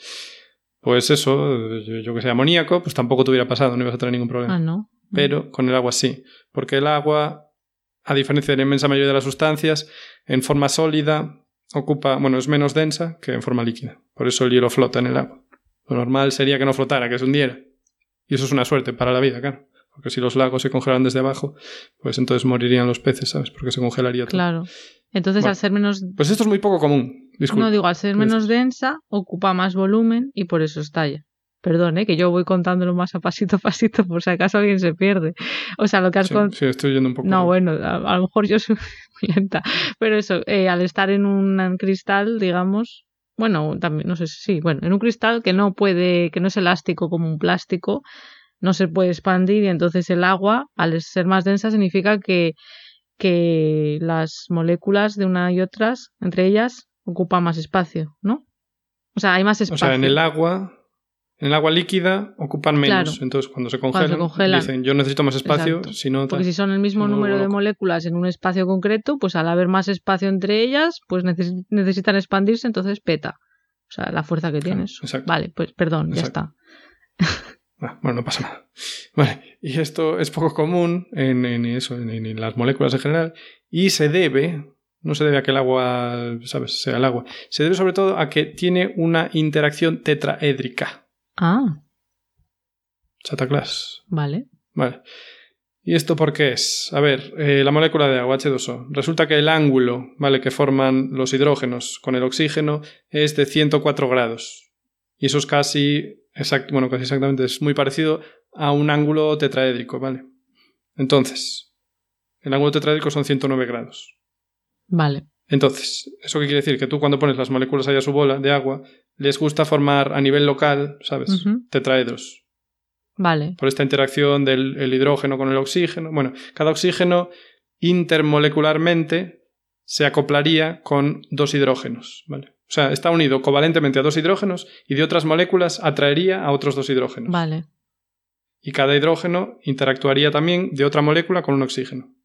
pues eso, yo, que sé, amoníaco, pues tampoco te hubiera pasado, no ibas a tener ningún problema. Ah, no. Pero con el agua sí, porque el agua, a diferencia de la inmensa mayoría de las sustancias, en forma sólida ocupa, bueno, es menos densa que en forma líquida. Por eso el hielo flota en el agua. Lo normal sería que no flotara, que se hundiera. Y eso es una suerte para la vida, claro. Porque si los lagos se congelan desde abajo, pues entonces morirían los peces, ¿sabes? Porque se congelaría todo. Claro. Entonces, al ser menos. Pues esto es muy poco común. No digo, al ser menos densa, ocupa más volumen y por eso estalla. Perdón, ¿eh? que yo voy contándolo más a pasito a *laughs* pasito por si acaso alguien se pierde. O sea, lo que has sí, sí, estoy yendo un poco. No, bueno, a, lo mejor yo soy *laughs* muy lenta. Pero eso, eh, al estar en un cristal, digamos, bueno, también, no sé si, sí, bueno, en un cristal que no puede, que no es elástico como un plástico, no se puede expandir y entonces el agua, al ser más densa, significa que, que las moléculas de una y otras, entre ellas, ocupan más espacio, ¿no? O sea, hay más espacio. O sea, en el agua, en el agua líquida ocupan menos. Entonces, cuando se, congelan, dicen, yo necesito más espacio, si no... Porque si son el mismo número de moléculas en un espacio concreto, pues al haber más espacio entre ellas, pues necesitan expandirse, entonces peta. O sea, la fuerza que tienes. Vale, pues perdón, ya está. Ah, bueno, no pasa nada. *laughs* Vale, y esto es poco común en, eso, en, las moléculas en general, y se debe, no se debe a que el agua, ¿sabes?, sea el agua, se debe sobre todo a que tiene una interacción tetraédrica. Ah. Chataclas. Vale. Vale. ¿Y esto por qué es? A ver, eh, la molécula de agua H2O. Resulta que el ángulo, ¿vale?, que forman los hidrógenos con el oxígeno es de 104 grados. Y eso es casi bueno, casi exactamente, es muy parecido a un ángulo tetraédrico, ¿vale? Entonces, el ángulo tetraédrico son 109 grados. Vale. Entonces, ¿eso qué quiere decir? Que tú cuando pones las moléculas ahí a su bola de agua, les gusta formar a nivel local, ¿sabes? Tetraedros. Vale. Por esta interacción del hidrógeno con el oxígeno. Bueno, cada oxígeno intermolecularmente se acoplaría con dos hidrógenos, ¿vale? O sea, está unido covalentemente a dos hidrógenos y de otras moléculas atraería a otros dos hidrógenos. Vale. Y cada hidrógeno interactuaría también de otra molécula con un oxígeno.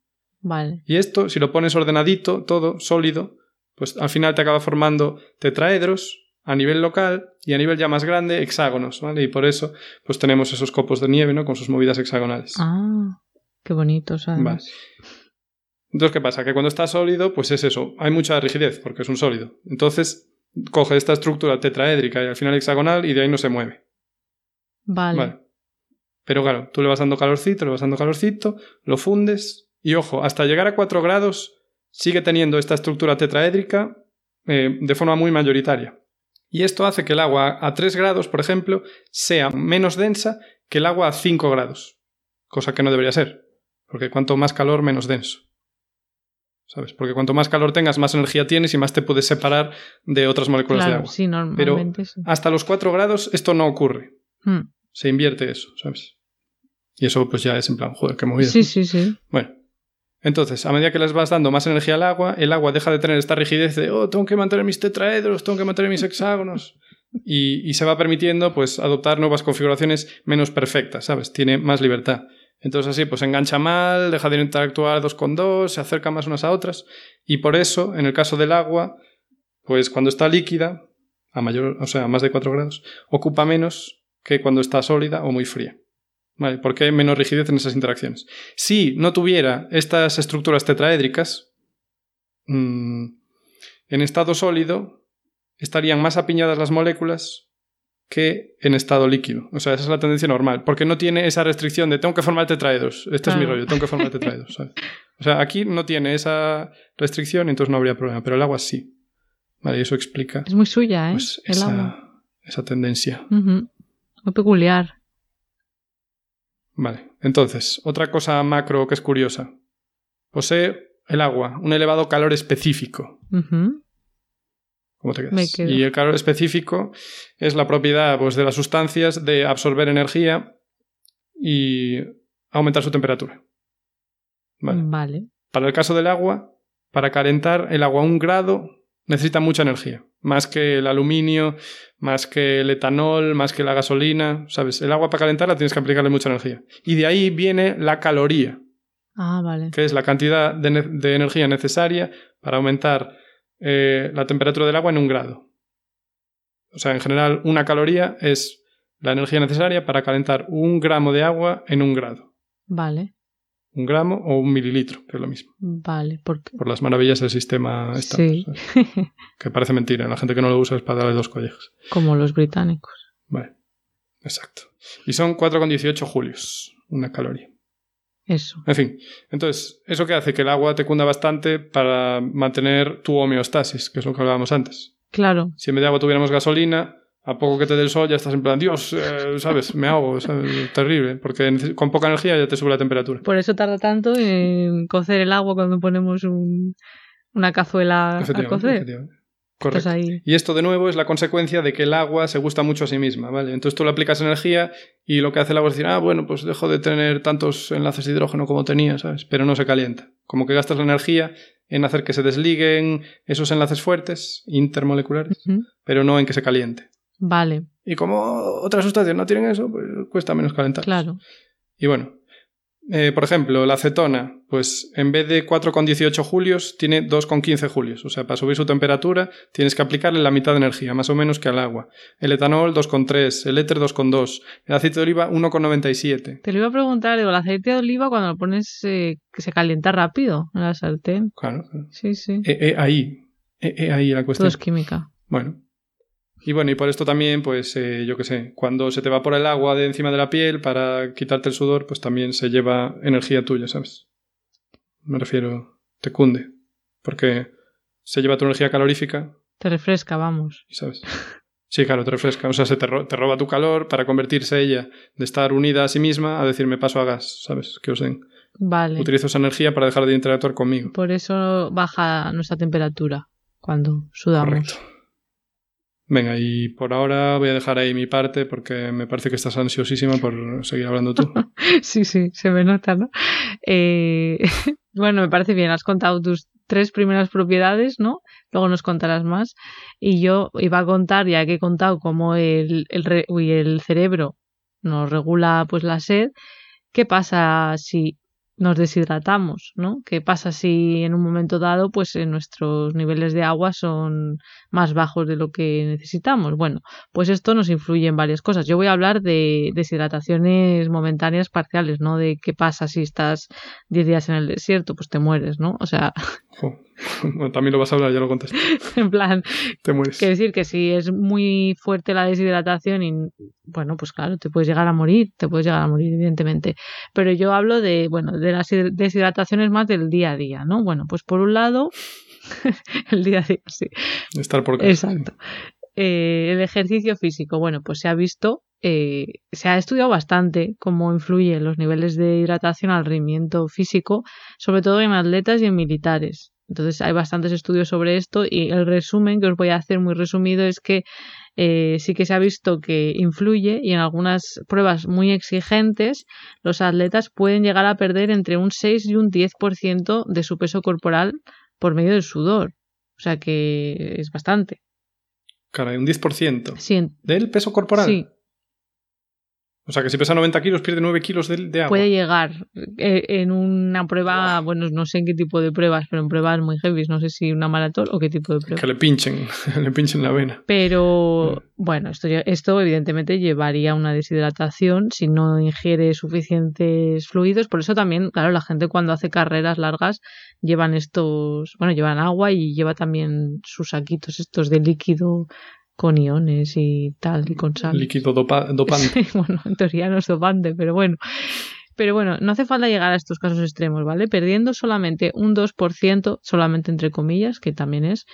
Vale. Y esto, si lo pones ordenadito, todo, sólido, pues al final te acaba formando tetraedros a nivel local y a nivel ya más grande hexágonos, ¿vale? Y por eso, pues tenemos esos copos de nieve, ¿no? Con sus movidas hexagonales. Ah, qué bonito, ¿sabes? Vale. Entonces, ¿qué pasa? Que cuando está sólido, pues es eso, hay mucha rigidez porque es un sólido. Entonces, coge esta estructura tetraédrica y al final hexagonal y de ahí no se mueve. Vale. Pero claro, tú le vas dando calorcito, le vas dando calorcito, lo fundes y ojo, hasta llegar a 4 grados sigue teniendo esta estructura tetraédrica eh, de forma muy mayoritaria. Y esto hace que el agua a 3 grados, por ejemplo, sea menos densa que el agua a 5 grados, cosa que no debería ser, porque cuanto más calor, menos denso. ¿Sabes? Porque cuanto más calor tengas, más energía tienes y más te puedes separar de otras moléculas de agua. Sí, normalmente Pero hasta los 4 grados esto no ocurre. Hmm. Se invierte eso, ¿sabes? Y eso pues ya es en plan, joder, qué movida. Sí, sí, sí. Bueno, entonces, a medida que les vas dando más energía al agua, el agua deja de tener esta rigidez de, oh, tengo que mantener mis tetraedros, tengo que mantener mis hexágonos. Y, se va permitiendo, pues, adoptar nuevas configuraciones menos perfectas, ¿sabes? Tiene más libertad. Entonces, así, pues engancha mal, deja de interactuar dos con dos, se acerca más unas a otras. Y por eso, en el caso del agua, pues cuando está líquida, a mayor, o sea, a más de 4 grados, ocupa menos que cuando está sólida o muy fría. ¿Vale? Porque hay menos rigidez en esas interacciones. Si no tuviera estas estructuras tetraédricas, mm, en estado sólido estarían más apiñadas las moléculas que en estado líquido. O sea, esa es la tendencia normal, porque no tiene esa restricción de tengo que formar tetraedros. Este es mi rollo, tengo que formar tetraedros. O sea, aquí no tiene esa restricción, entonces no habría problema, pero el agua sí. Vale, y eso explica. Es muy suya, ¿eh? Pues, esa, esa, tendencia. Muy peculiar. Vale, entonces, otra cosa macro que es curiosa. Posee el agua un elevado calor específico. ¿Cómo te quedas? Y el calor específico es la propiedad pues, de las sustancias de absorber energía y aumentar su temperatura. Vale. vale. Para el caso del agua, para calentar el agua a un grado necesita mucha energía. Más que el aluminio, más que el etanol, más que la gasolina. ¿Sabes? El agua para calentarla tienes que aplicarle mucha energía. Y de ahí viene la caloría. Ah, vale. Que es la cantidad de, energía necesaria para aumentar eh, la temperatura del agua en un grado. O sea, en general, una caloría es la energía necesaria para calentar un gramo de agua en un grado. Vale un gramo o un mililitro, que es lo mismo. Vale, porque... Por las maravillas del sistema sí. que parece mentira. La gente que no lo usa es para darle dos collejas. Como los británicos. Vale, exacto. Y son 4,18 julios, una caloría. Eso. En fin, entonces, ¿eso que hace? Que el agua te cunda bastante para mantener tu homeostasis, que es lo que hablábamos antes. Claro. Si en vez de agua tuviéramos gasolina, a poco que te dé el sol ya estás en plan, Dios, eh, ¿sabes? Me hago, terrible, porque con poca energía ya te sube la temperatura. Por eso tarda tanto en cocer el agua cuando ponemos una cazuela a cocer. Correcto. Y esto de nuevo es la consecuencia de que el agua se gusta mucho a sí misma, ¿vale? Entonces tú le aplicas energía y lo que hace el agua es decir, ah, bueno, pues dejo de tener tantos enlaces de hidrógeno como tenía, ¿sabes? Pero no se calienta. Como que gastas la energía en hacer que se desliguen esos enlaces fuertes, intermoleculares, pero no en que se caliente. Vale. Y como otras sustancias no tienen eso, pues cuesta menos calentar. Claro. Y bueno, eh, por ejemplo, la acetona, pues en vez de 4,18 julios, tiene 2,15 julios. O sea, para subir su temperatura tienes que aplicarle la mitad de energía, más o menos que al agua. El etanol, 2,3. El éter, 2,2. El aceite de oliva, 1,97. Te lo iba a preguntar, digo, el aceite de oliva cuando lo pones eh, que se calienta rápido en la sartén. Claro. Sí, sí. Eh, ahí. ahí la cuestión. Todo es química. Bueno, y bueno, y por esto también, pues eh, yo qué sé, cuando se te va por el agua de encima de la piel para quitarte el sudor, pues también se lleva energía tuya, ¿sabes? Me refiero, te cunde. Porque se lleva tu energía calorífica. Te refresca, vamos. ¿Sabes? Sí, claro, te refresca. O sea, se te, roba tu calor para convertirse ella de estar unida a sí misma a decirme paso a gas, ¿sabes? Que os den. Vale. Utilizo esa energía para dejar de interactuar conmigo. Por eso baja nuestra temperatura cuando sudamos. Correcto. Venga, y por ahora voy a dejar ahí mi parte porque me parece que estás ansiosísima por seguir hablando tú. *laughs* sí, sí, se me nota, ¿no? Eh, *laughs* bueno, me parece bien, has contado tus tres primeras propiedades, ¿no? Luego nos contarás más. Y yo iba a contar, ya que he contado cómo el, el, el cerebro nos regula pues la sed, ¿qué pasa si nos deshidratamos, ¿no? ¿Qué pasa si en un momento dado, pues nuestros niveles de agua son más bajos de lo que necesitamos? Bueno, pues esto nos influye en varias cosas. Yo voy a hablar de deshidrataciones momentáneas parciales, ¿no? De qué pasa si estás 10 días en el desierto, pues te mueres, ¿no? O sea, *laughs* bueno, también lo vas a hablar, ya lo contesté. *laughs* en plan, te mueres. Quiero decir que si es muy fuerte la deshidratación y bueno, pues claro, te puedes llegar a morir, te puedes llegar a morir evidentemente. Pero yo hablo de, bueno, de las deshidrataciones más del día a día, ¿no? Bueno, pues por un lado, *laughs* el día a día, sí. Estar por casa. Exacto. Eh, el ejercicio físico, bueno, pues se ha visto, eh, se ha estudiado bastante cómo influyen los niveles de hidratación al rendimiento físico, sobre todo en atletas y en militares. Entonces hay bastantes estudios sobre esto y el resumen que os voy a hacer muy resumido es que eh, sí que se ha visto que influye y en algunas pruebas muy exigentes los atletas pueden llegar a perder entre un 6 y un 10% de su peso corporal por medio del sudor. O sea que es bastante. Caray, un 10%. Sí. ¿Del peso corporal? Sí. O sea, que si pesa 90 kilos, pierde 9 kilos de, agua. Puede llegar eh, en una prueba, bueno, no sé en qué tipo de pruebas, pero en pruebas muy heavy, no sé si una maratón o qué tipo de prueba. Que le pinchen, *laughs* le pinchen la vena. Pero, mm. bueno, esto, esto evidentemente llevaría a una deshidratación si no ingiere suficientes fluidos. Por eso también, claro, la gente cuando hace carreras largas llevan estos, bueno, llevan agua y lleva también sus saquitos estos de líquido con iones y tal, y con sal. Líquido *laughs* dopante. bueno, en teoría no es dopante, pero bueno. Pero bueno, no hace falta llegar a estos casos extremos, ¿vale? Perdiendo solamente un 2%, solamente entre comillas, que también es,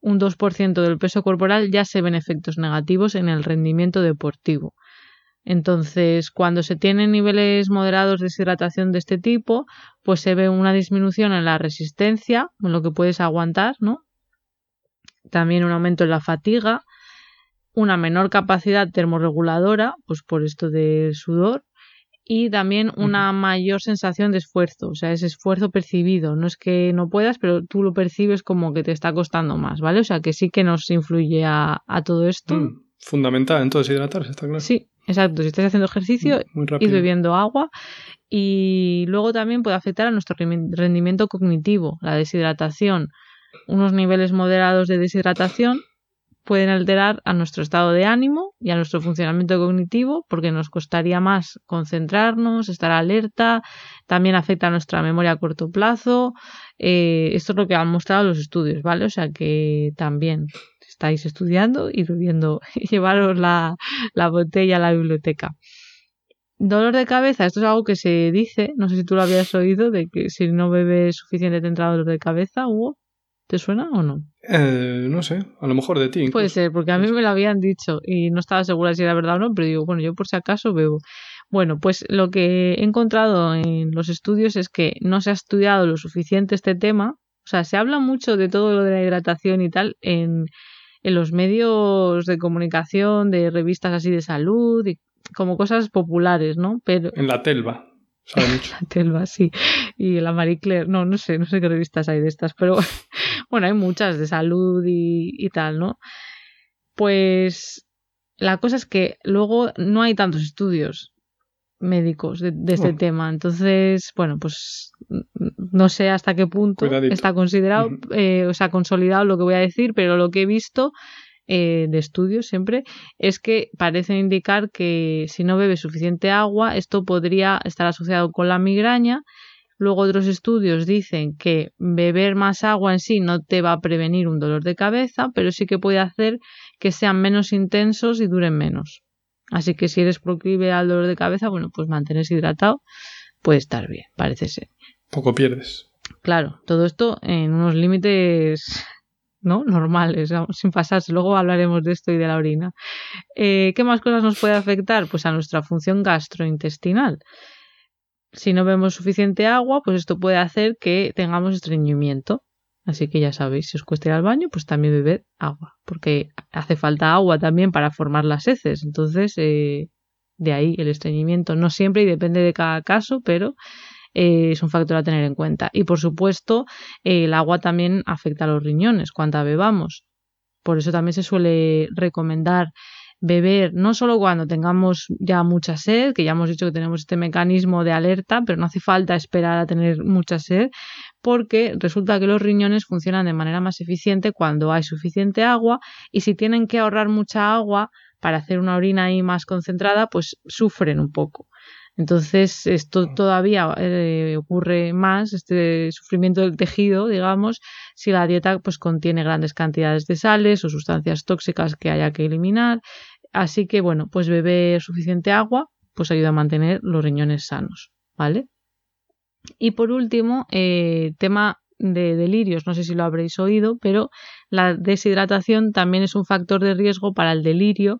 un 2% del peso corporal ya se ven efectos negativos en el rendimiento deportivo. Entonces, cuando se tienen niveles moderados de deshidratación de este tipo, pues se ve una disminución en la resistencia, en lo que puedes aguantar, ¿no? También un aumento en la fatiga, una menor capacidad termorreguladora, pues por esto del sudor, y también una mayor sensación de esfuerzo, o sea, ese esfuerzo percibido. No es que no puedas, pero tú lo percibes como que te está costando más, ¿vale? O sea, que sí que nos influye a, todo esto. Mm, fundamental, entonces hidratarse, está claro. Sí, exacto. Si estás haciendo ejercicio, y bebiendo agua. Y luego también puede afectar a nuestro rendimiento cognitivo, la deshidratación. Unos niveles moderados de deshidratación pueden alterar a nuestro estado de ánimo y a nuestro funcionamiento cognitivo porque nos costaría más concentrarnos, estar alerta, también afecta a nuestra memoria a corto plazo. Eh, esto es lo que han mostrado los estudios, ¿vale? O sea que también estáis estudiando y bebiendo, *laughs* llevaros la, la botella a la biblioteca. Dolor de cabeza, esto es algo que se dice, no sé si tú lo habías oído, de que si no bebes suficiente te dolor de cabeza, Hugo. ¿Te suena o no? Eh, no sé, a lo mejor de ti. Puede ser, porque a mí me lo habían dicho y no estaba segura si era verdad o no, pero digo, bueno, yo por si acaso bebo. Bueno, pues lo que he encontrado en los estudios es que no se ha estudiado lo suficiente este tema. O sea, se habla mucho de todo lo de la hidratación y tal en, en los medios de comunicación, de revistas así de salud y como cosas populares, ¿no? Pero en la telva. *laughs* La Telva, sí. Y la Marie Claire, no, no sé, no sé qué revistas hay de estas, pero bueno, hay muchas de salud y, tal, ¿no? Pues la cosa es que luego no hay tantos estudios médicos de, este oh. tema. Entonces, bueno, pues no sé hasta qué punto está considerado, eh, o sea, consolidado lo que voy a decir, pero lo que he visto eh, de estudios siempre es que parece indicar que si no bebe suficiente agua, esto podría estar asociado con la migraña. Luego otros estudios dicen que beber más agua en sí no te va a prevenir un dolor de cabeza, pero sí que puede hacer que sean menos intensos y duren menos. Así que si eres proclive al dolor de cabeza, bueno, pues mantenerse hidratado puede estar bien, parece ser. Poco pierdes. Claro, todo esto en unos límites ¿no? normales, sin pasarse. Luego hablaremos de esto y de la orina. Eh, ¿Qué más cosas nos puede afectar? Pues a nuestra función gastrointestinal. Si no bebemos suficiente agua, pues esto puede hacer que tengamos estreñimiento. Así que ya sabéis, si os cuesta ir al baño, pues también bebed agua, porque hace falta agua también para formar las heces. Entonces, eh, de ahí el estreñimiento. No siempre y depende de cada caso, pero eh, es un factor a tener en cuenta. Y por supuesto, el agua también afecta a los riñones, cuanta bebamos. Por eso también se suele recomendar beber no solo cuando tengamos ya mucha sed, que ya hemos dicho que tenemos este mecanismo de alerta, pero no hace falta esperar a tener mucha sed, porque resulta que los riñones funcionan de manera más eficiente cuando hay suficiente agua y si tienen que ahorrar mucha agua para hacer una orina ahí más concentrada, pues sufren un poco. Entonces, esto todavía eh, ocurre más, este sufrimiento del tejido, digamos, si la dieta pues contiene grandes cantidades de sales o sustancias tóxicas que haya que eliminar. Así que, bueno, pues beber suficiente agua, pues ayuda a mantener los riñones sanos, ¿vale? Y por último, eh, tema de delirios, no sé si lo habréis oído, pero la deshidratación también es un factor de riesgo para el delirio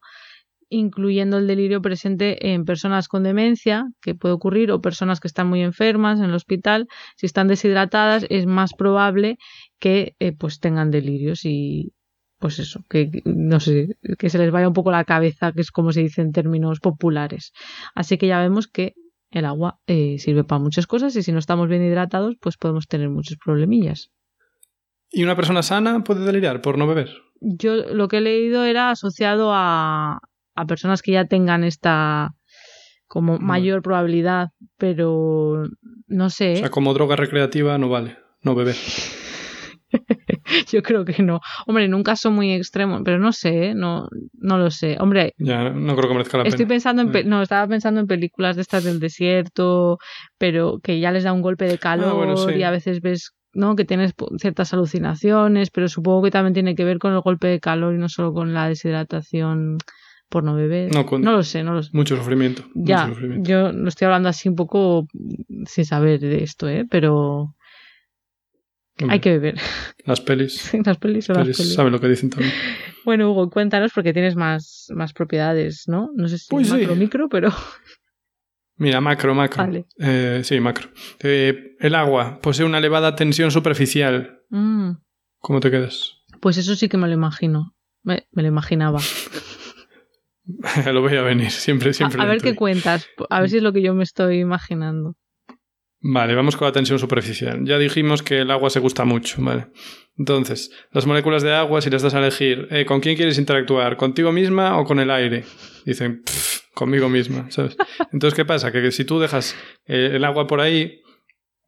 incluyendo el delirio presente en personas con demencia, que puede ocurrir, o personas que están muy enfermas en el hospital. Si están deshidratadas, es más probable que eh, pues tengan delirios y pues eso, que no sé, que se les vaya un poco la cabeza, que es como se dice en términos populares. Así que ya vemos que el agua eh, sirve para muchas cosas y si no estamos bien hidratados, pues podemos tener muchos problemillas. ¿Y una persona sana puede deliriar por no beber? Yo lo que he leído era asociado a, a personas que ya tengan esta como mayor probabilidad, pero no sé. O sea, como droga recreativa no vale, no beber. *laughs* Yo creo que no. Hombre, en un caso muy extremo, pero no sé, ¿eh? no, no lo sé. Hombre, ya no creo que merezca la estoy pena. pensando en, no, estaba pensando en películas de estas del desierto, pero que ya les da un golpe de calor Ah, y a veces ves ¿no? que tienes ciertas alucinaciones, pero supongo que también tiene que ver con el golpe de calor y no solo con la deshidratación por no beber. No, con- no lo sé, no lo sé. Mucho sufrimiento. Ya, mucho sufrimiento. yo lo estoy hablando así un poco sin saber de esto, ¿eh? Pero Hombre, hay que beber. Las pelis. *laughs* las pelis o las pelis pelis. saben lo que dicen también. Bueno, Hugo, cuéntanos porque tienes más, más propiedades, ¿no? No sé si Pues sí. macro o micro, pero *laughs* Mira, macro, macro. Vale. Eh, sí, macro. Eh, el agua posee una elevada tensión superficial. mm, ¿Cómo te quedas? pues eso sí que me lo imagino. Me, me lo imaginaba. *laughs* *laughs* lo voy a venir, siempre, siempre. a ver qué cuentas, a ver si es lo que yo me estoy imaginando. Vale, vamos con la tensión superficial. Ya dijimos que el agua se gusta mucho, ¿vale? Entonces, las moléculas de agua, si las das a elegir, eh, ¿con quién quieres interactuar? ¿Contigo misma o con el aire? Dicen, "Pff, conmigo misma, ¿sabes? Entonces, ¿qué pasa? Que, que si tú dejas eh, el agua por ahí,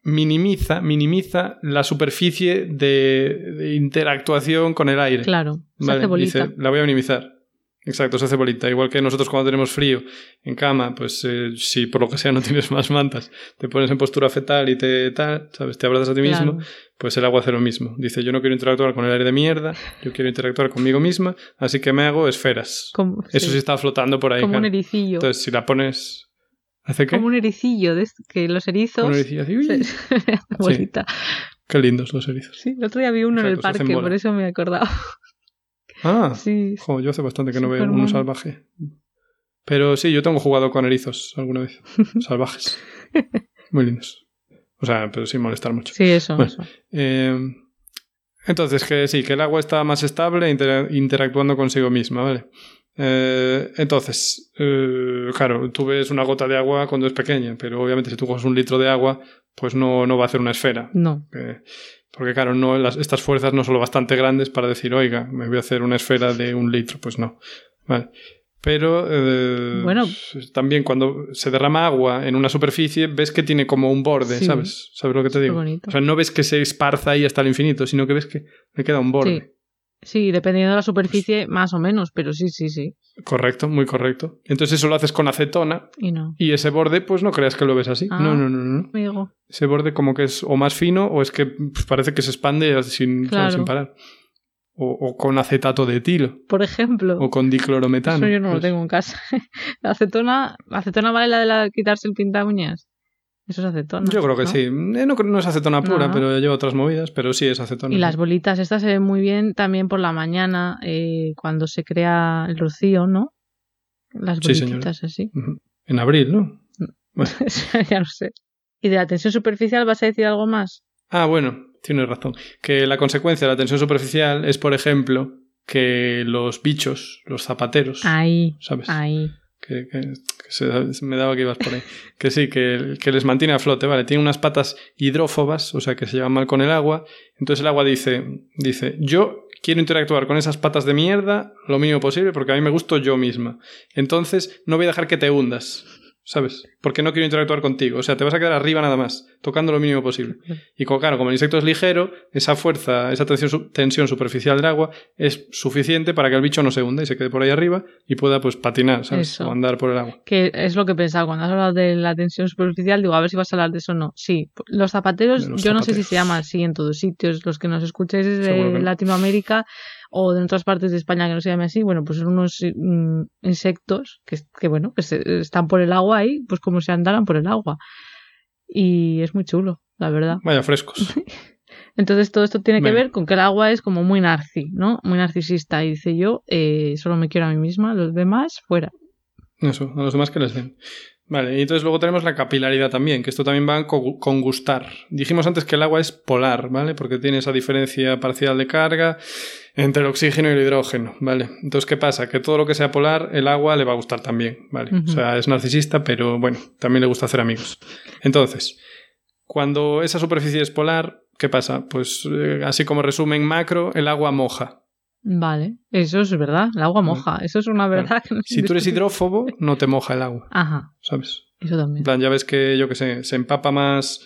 minimiza, minimiza la superficie de, de interactuación con el aire. Claro, se Vale, hace bolita. dice, la voy a minimizar. Exacto, se hace bolita. Igual que nosotros cuando tenemos frío en cama, pues eh, si por lo que sea no *laughs* tienes más mantas, te pones en postura fetal y te tal, ¿sabes? Te abrazas a ti mismo, Claro. pues el agua hace lo mismo. Dice, yo no quiero interactuar con el aire de mierda, yo quiero interactuar conmigo misma, así que me hago esferas. Como, Eso sí sí, está flotando por ahí. como un ericillo. Entonces, si la pones... ¿Hace qué? Como un ericillo, de que los erizos... Un ericillo así, uy, *laughs* bolita. Qué lindos los erizos. Sí, el otro día vi uno en el parque, por eso me he acordado. Ah, Sí, jo, yo hace bastante que no veo uno salvaje. Pero sí, yo tengo jugado con erizos alguna vez. *laughs* Salvajes. Muy lindos. O sea, pero sin molestar mucho. sí, eso, Bueno. eso. Eh, entonces, que sí, que el agua está más estable intera- interactuando consigo misma, ¿vale? Eh, entonces, eh, claro, tú ves una gota de agua cuando es pequeña, pero obviamente si tú coges un litro de agua, pues no, no va a hacer una esfera. No, Eh, porque claro, no, las- estas fuerzas no son lo bastante grandes para decir, oiga, me voy a hacer una esfera de un litro. Pues no. Vale. Pero eh, Bueno. también cuando se derrama agua en una superficie, ves que tiene como un borde, Sí. ¿sabes? ¿Sabes lo que te digo? bonito. O sea, no ves que se esparza ahí hasta el infinito, sino que ves que le queda un borde. sí, dependiendo de la superficie, más o menos, pero sí, sí, sí. Correcto, muy correcto. Entonces eso lo haces con acetona Y no. y ese borde, pues no creas que lo ves así. Ah. No, no, no, no. Amigo, Ese borde como que es o más fino o es que pues, parece que se expande sin, Claro. sin parar. O, o con acetato de etilo. por ejemplo, O con diclorometano. eso yo no lo pues. tengo en casa. *laughs* la acetona, ¿la acetona vale la de la quitarse el pinta uñas? Eso es acetona. Yo creo que ¿no? sí. Eh, No, es acetona pura, No. pero lleva otras movidas, pero sí es acetona. Y las bolitas, estas se ven muy bien también por la mañana, eh, cuando se crea el rocío, ¿no? Las Sí, bolititas así. En abril, ¿no? *laughs* ya no sé. ¿Y de la tensión superficial vas a decir algo más? Ah, bueno, tienes razón. Que la consecuencia de la tensión superficial es, por ejemplo, que los bichos, los zapateros, Ahí, ¿sabes? ahí. Que, que- se me daba que ibas por ahí. Que sí, que, que les mantiene a flote, ¿vale? Tiene unas patas hidrófobas, o sea, que se llevan mal con el agua. Entonces el agua dice, dice, yo quiero interactuar con esas patas de mierda lo mínimo posible porque a mí me gusto yo misma. Entonces no voy a dejar que te hundas. ¿Sabes? Porque no quiero interactuar contigo. O sea, te vas a quedar arriba nada más, tocando lo mínimo posible. Y claro, como el insecto es ligero, esa fuerza, esa tensión, tensión, superficial del agua es suficiente para que el bicho no se hunda y se quede por ahí arriba y pueda pues patinar, ¿sabes? O andar por el agua. Que es lo que pensaba cuando has hablado de la tensión superficial, digo, a ver si vas a hablar de eso o no. Sí, los zapateros, yo no sé si se llama así en todos sitios, los que nos escucháis desde Latinoamérica o de otras partes de España que no se llame así, bueno, pues son unos mm, insectos que, que, bueno, que están por el agua ahí, pues como si andaran por el agua. Y es muy chulo, la verdad. Vaya frescos. *laughs* Entonces todo esto tiene que ver con que el agua es como muy narci, ¿no? Muy narcisista. Y dice yo, eh, solo me quiero a mí misma, los demás fuera. Eso, a los demás que les den. Vale, y entonces luego tenemos la capilaridad también, que esto también va con gustar. Dijimos antes que el agua es polar, ¿vale? Porque tiene esa diferencia parcial de carga entre el oxígeno y el hidrógeno, ¿vale? Entonces, ¿qué pasa? Que todo lo que sea polar, el agua le va a gustar también, ¿vale? O sea, es narcisista, pero bueno, también le gusta hacer amigos. Entonces, cuando esa superficie es polar, ¿qué pasa? Pues eh, así como resumen macro, el agua moja, Vale, eso es verdad, el agua moja, eso es una verdad que no Si tú eres hidrófobo, no te moja el agua. Ajá. ¿Sabes? Eso también. ya ves que, yo que sé, se empapa más,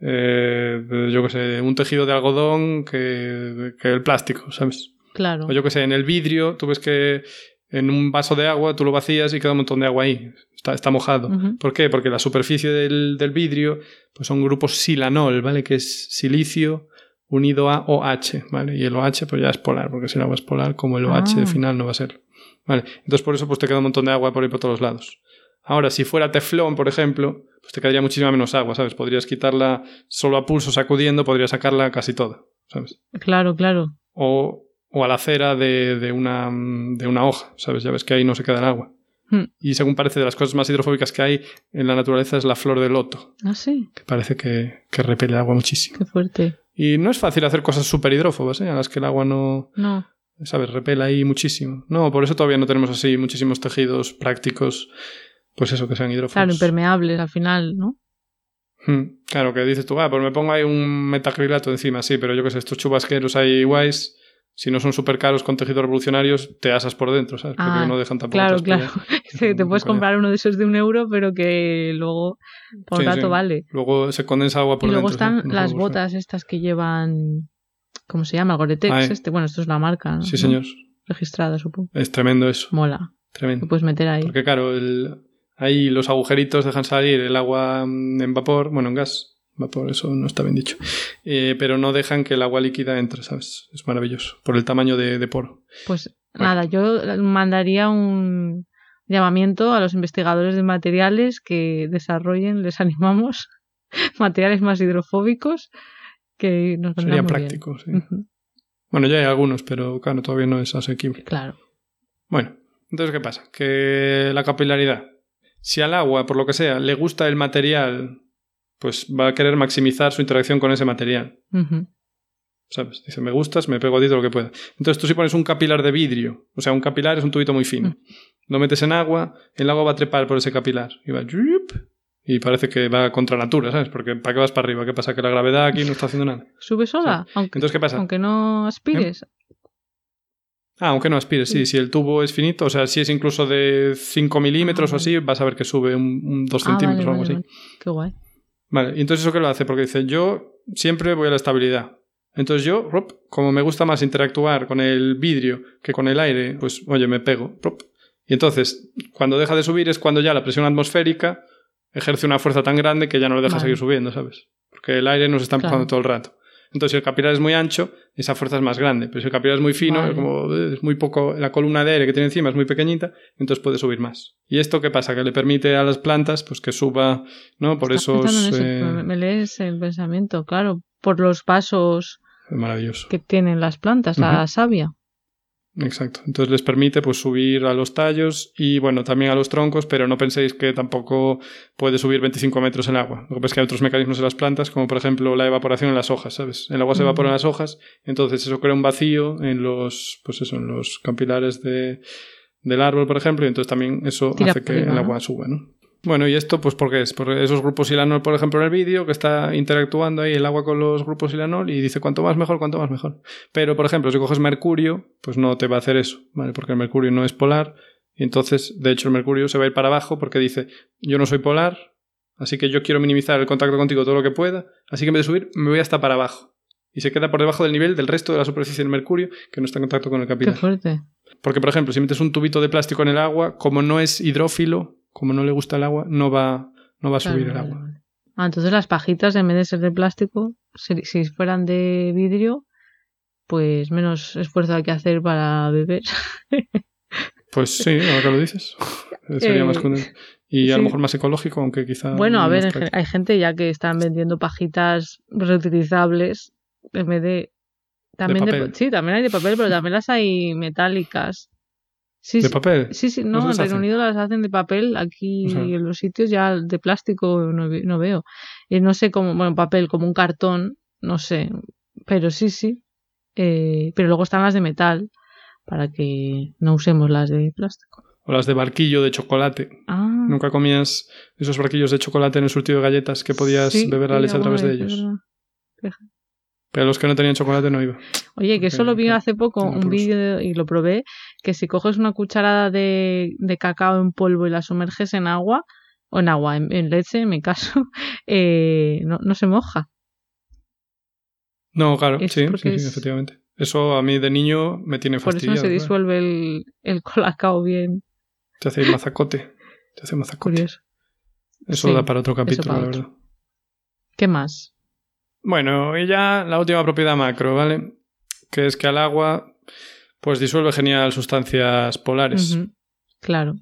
eh, yo que sé, un tejido de algodón que, que, el plástico, ¿sabes? Claro. O yo que sé, en el vidrio, tú ves que en un vaso de agua tú lo vacías y queda un montón de agua ahí. Está, está mojado. ¿Por qué? Porque la superficie del, del vidrio pues son grupos silanol, ¿vale? Que es silicio, unido a OH, ¿vale? Y el OH pues ya es polar, porque si el agua es polar, como el OH ah. final no va a ser. ¿Vale? Entonces por eso pues te queda un montón de agua por ahí por todos lados. Ahora, si fuera teflón, por ejemplo, pues te quedaría muchísima menos agua, ¿sabes? Podrías quitarla solo a pulso sacudiendo, podrías sacarla casi toda, ¿sabes? Claro, claro. O, o a la cera de, de, una, de una hoja, ¿sabes? Ya ves que ahí no se queda el agua. Hmm. Y según parece, de las cosas más hidrofóbicas que hay en la naturaleza es la flor de loto. Ah, sí. Que parece que, que repele agua muchísimo. Qué fuerte. Y no es fácil hacer cosas súper hidrófobas, ¿eh? A las que el agua no... No. ¿Sabes? Repela ahí muchísimo. No, por eso todavía no tenemos así muchísimos tejidos prácticos, pues eso, que sean hidrófobos. Claro, impermeables al final, ¿no? Hmm. Claro, que dices tú, ah, pues me pongo ahí un metacrilato encima, sí, pero yo qué sé, estos chubasqueros ahí guays si no son súper caros con tejidos revolucionarios, te asas por dentro, ¿sabes? Porque ah, no dejan tampoco. Claro, claro. *laughs* te puedes comprar uno de esos de un euro, pero que luego por un rato vale. Luego se condensa agua por y dentro. luego están las botas estas que llevan. ¿Cómo se llama? Goretex. Ah, eh. este. Bueno, esto es la marca. ¿no? Sí, señor. Registrada, supongo. Es tremendo eso. Mola. Tremendo. Lo puedes meter ahí. Porque, claro, el... ahí los agujeritos dejan salir el agua en vapor, bueno, en gas por eso no está bien dicho. Eh, pero no dejan que el agua líquida entre, ¿sabes? Es maravilloso, por el tamaño de, poro. Pues nada, yo mandaría un llamamiento a los investigadores de materiales que desarrollen, les animamos, *laughs* materiales más hidrofóbicos que nos Sería práctico, sí. Bueno, ya hay algunos, pero claro, todavía no es asequible. Claro. Bueno, entonces, ¿qué pasa? Que la capilaridad. Si al agua, por lo que sea, le gusta el material pues va a querer maximizar su interacción con ese material. ¿Sabes? Dice, me gustas, me pego a ti todo lo que pueda. Entonces tú si pones un capilar de vidrio, o sea, un capilar es un tubito muy fino, lo metes en agua, el agua va a trepar por ese capilar y va y parece que va contra natura, ¿sabes? Porque ¿para qué vas para arriba? ¿Qué pasa? Que la gravedad aquí no está haciendo nada. ¿Sube sola? Aunque, Entonces, ¿qué pasa? Aunque no aspires. ¿Eh? Ah, aunque no aspires, sí. Si el tubo es finito, o sea, si es incluso de 5 milímetros o así, vas a ver que sube un 2 ah, centímetros o algo así. Qué guay. Vale, y entonces eso qué lo hace, porque dice, yo siempre voy a la estabilidad. Entonces yo, como me gusta más interactuar con el vidrio que con el aire, pues oye, me pego. Y entonces, cuando deja de subir es cuando ya la presión atmosférica ejerce una fuerza tan grande que ya no le deja seguir subiendo, ¿sabes? Porque el aire nos está empujando todo el rato. Entonces, si el capilar es muy ancho, esa fuerza es más grande. Pero si el capilar es muy fino, como es muy poco, la columna de aire que tiene encima es muy pequeñita, entonces puede subir más. ¿Y esto qué pasa? Que le permite a las plantas pues que suba, ¿no? Por esos... Eh, me lees el pensamiento, claro, por los pasos maravilloso. que tienen las plantas, la savia. Exacto. Entonces les permite pues subir a los tallos y bueno, también a los troncos, pero no penséis que tampoco puede subir 25 metros el agua. Lo que pasa es que hay otros mecanismos en las plantas, como por ejemplo la evaporación en las hojas, ¿sabes? El agua se evapora en las hojas, entonces eso crea un vacío en los, pues eso, en los capilares de, del árbol, por ejemplo, y entonces también eso hace que el agua suba, ¿no? Bueno, ¿y esto pues por qué es? Por esos grupos silanol, por ejemplo, en el vídeo, que está interactuando ahí el agua con los grupos silanol y dice cuanto más mejor, cuanto más mejor. Pero, por ejemplo, si coges mercurio, pues no te va a hacer eso, ¿vale? Porque el mercurio no es polar Y entonces, de hecho, el mercurio se va a ir para abajo porque dice, yo no soy polar, así que yo quiero minimizar el contacto contigo todo lo que pueda, así que en vez de subir, me voy hasta para abajo. Y se queda por debajo del nivel del resto de la superficie del mercurio que no está en contacto con el capilar. Qué fuerte. Porque, por ejemplo, si metes un tubito de plástico en el agua, como no es hidrófilo, como no le gusta el agua, no va, no va a subir el agua. Ah, entonces las pajitas, en vez de ser de plástico, si fueran de vidrio, pues menos esfuerzo hay que hacer para beber. *laughs* pues sí, ahora que lo dices. *laughs* Sería más más Y a lo mejor más ecológico, aunque quizá. Bueno, a ver, hay gente ya que están vendiendo pajitas reutilizables en vez de. También de, sí, también hay de papel, pero también las hay metálicas. Sí, ¿De papel? Sí, sí, no, en Reino Unido las hacen de papel, aquí en los sitios ya de plástico no, no, veo. Y no sé cómo, bueno, papel, como un cartón, no sé, pero sí, sí. Eh, pero luego están las de metal, para que no usemos las de plástico. O las de barquillo de chocolate. Ah. ¿Nunca comías esos barquillos de chocolate en el surtido de galletas que podías beber la leche a través de ellos? Pero los que no tenían chocolate no iba. Oye, que eso lo vi hace poco, un vídeo y lo probé, que si coges una cucharada de, cacao en polvo y la sumerges en agua, o en agua, en, leche en mi caso, *laughs* eh, no, se moja. No, claro, sí, sí, efectivamente. Eso a mí de niño me tiene fastidiado. Por eso se disuelve el, el colacao bien. Te hace mazacote. Te hace mazacote. Curioso. Eso da para otro capítulo, la verdad. ¿Qué más? Bueno, y ya la última propiedad macro, ¿vale? Que es que al agua, pues disuelve genial sustancias polares. Claro.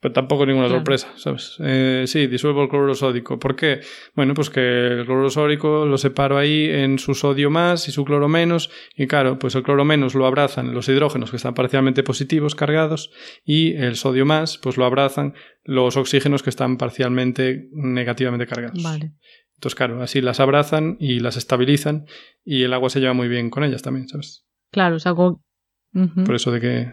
Pero tampoco ninguna sorpresa, ¿sabes? Eh, sí, disuelvo el cloruro sódico. ¿Por qué? Bueno, pues que el cloruro sódico lo separo ahí en su sodio más y su cloro menos. Y claro, pues el cloro menos lo abrazan los hidrógenos que están parcialmente positivos cargados y el sodio más, pues lo abrazan los oxígenos que están parcialmente negativamente cargados. Vale. Entonces, claro, así las abrazan y las estabilizan y el agua se lleva muy bien con ellas también, ¿sabes? Claro, o sea, por eso de que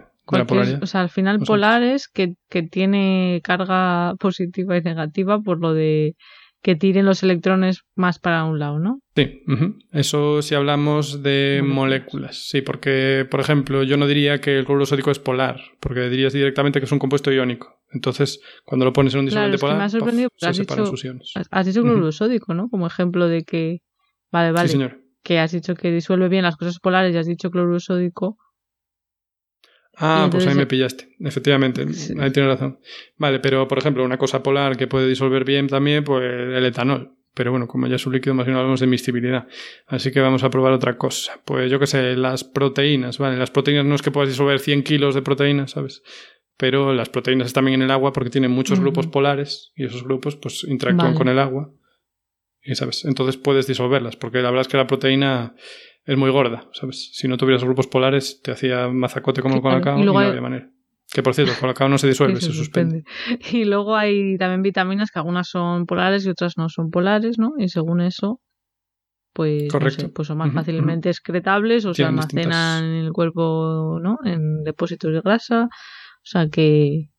o sea, al final polar es que, que, tiene carga positiva y negativa por lo de que tiren los electrones más para un lado, ¿no? Sí, eso si hablamos de moléculas. Sí, porque, por ejemplo, yo no diría que el cloruro sódico es polar, porque dirías directamente que es un compuesto iónico. Entonces, cuando lo pones en un disolvente polar, sorprendido se has separan dicho, sus iones. Has dicho cloruro sódico, ¿no? Como ejemplo de que. Vale, vale. Sí, señor. Que has dicho que disuelve bien las cosas polares y has dicho cloruro sódico. Ah, pues ahí me pillaste. Efectivamente, ahí tienes razón. Vale, pero por ejemplo, una cosa polar que puede disolver bien también, pues el etanol. Pero bueno, como ya es un líquido, más bien hablamos de miscibilidad. Así que vamos a probar otra cosa. Pues yo qué sé, las proteínas, ¿vale? Las proteínas no es que puedas disolver 100 kilos de proteínas, ¿sabes? Pero las proteínas están también en el agua porque tienen muchos grupos polares y esos grupos pues interactúan con el agua. Y, ¿sabes? Entonces puedes disolverlas porque la verdad es que la proteína es muy gorda, ¿sabes? Si no tuvieras grupos polares, te hacía mazacote como el colacao y, no había manera. Que por cierto, el colacao no se *laughs* disuelve, se, suspende. Y luego hay también vitaminas que algunas son polares y otras no son polares, ¿no? Y según eso, pues, pues son más fácilmente excretables o se almacenan en el cuerpo, ¿no? En depósitos de grasa. O sea que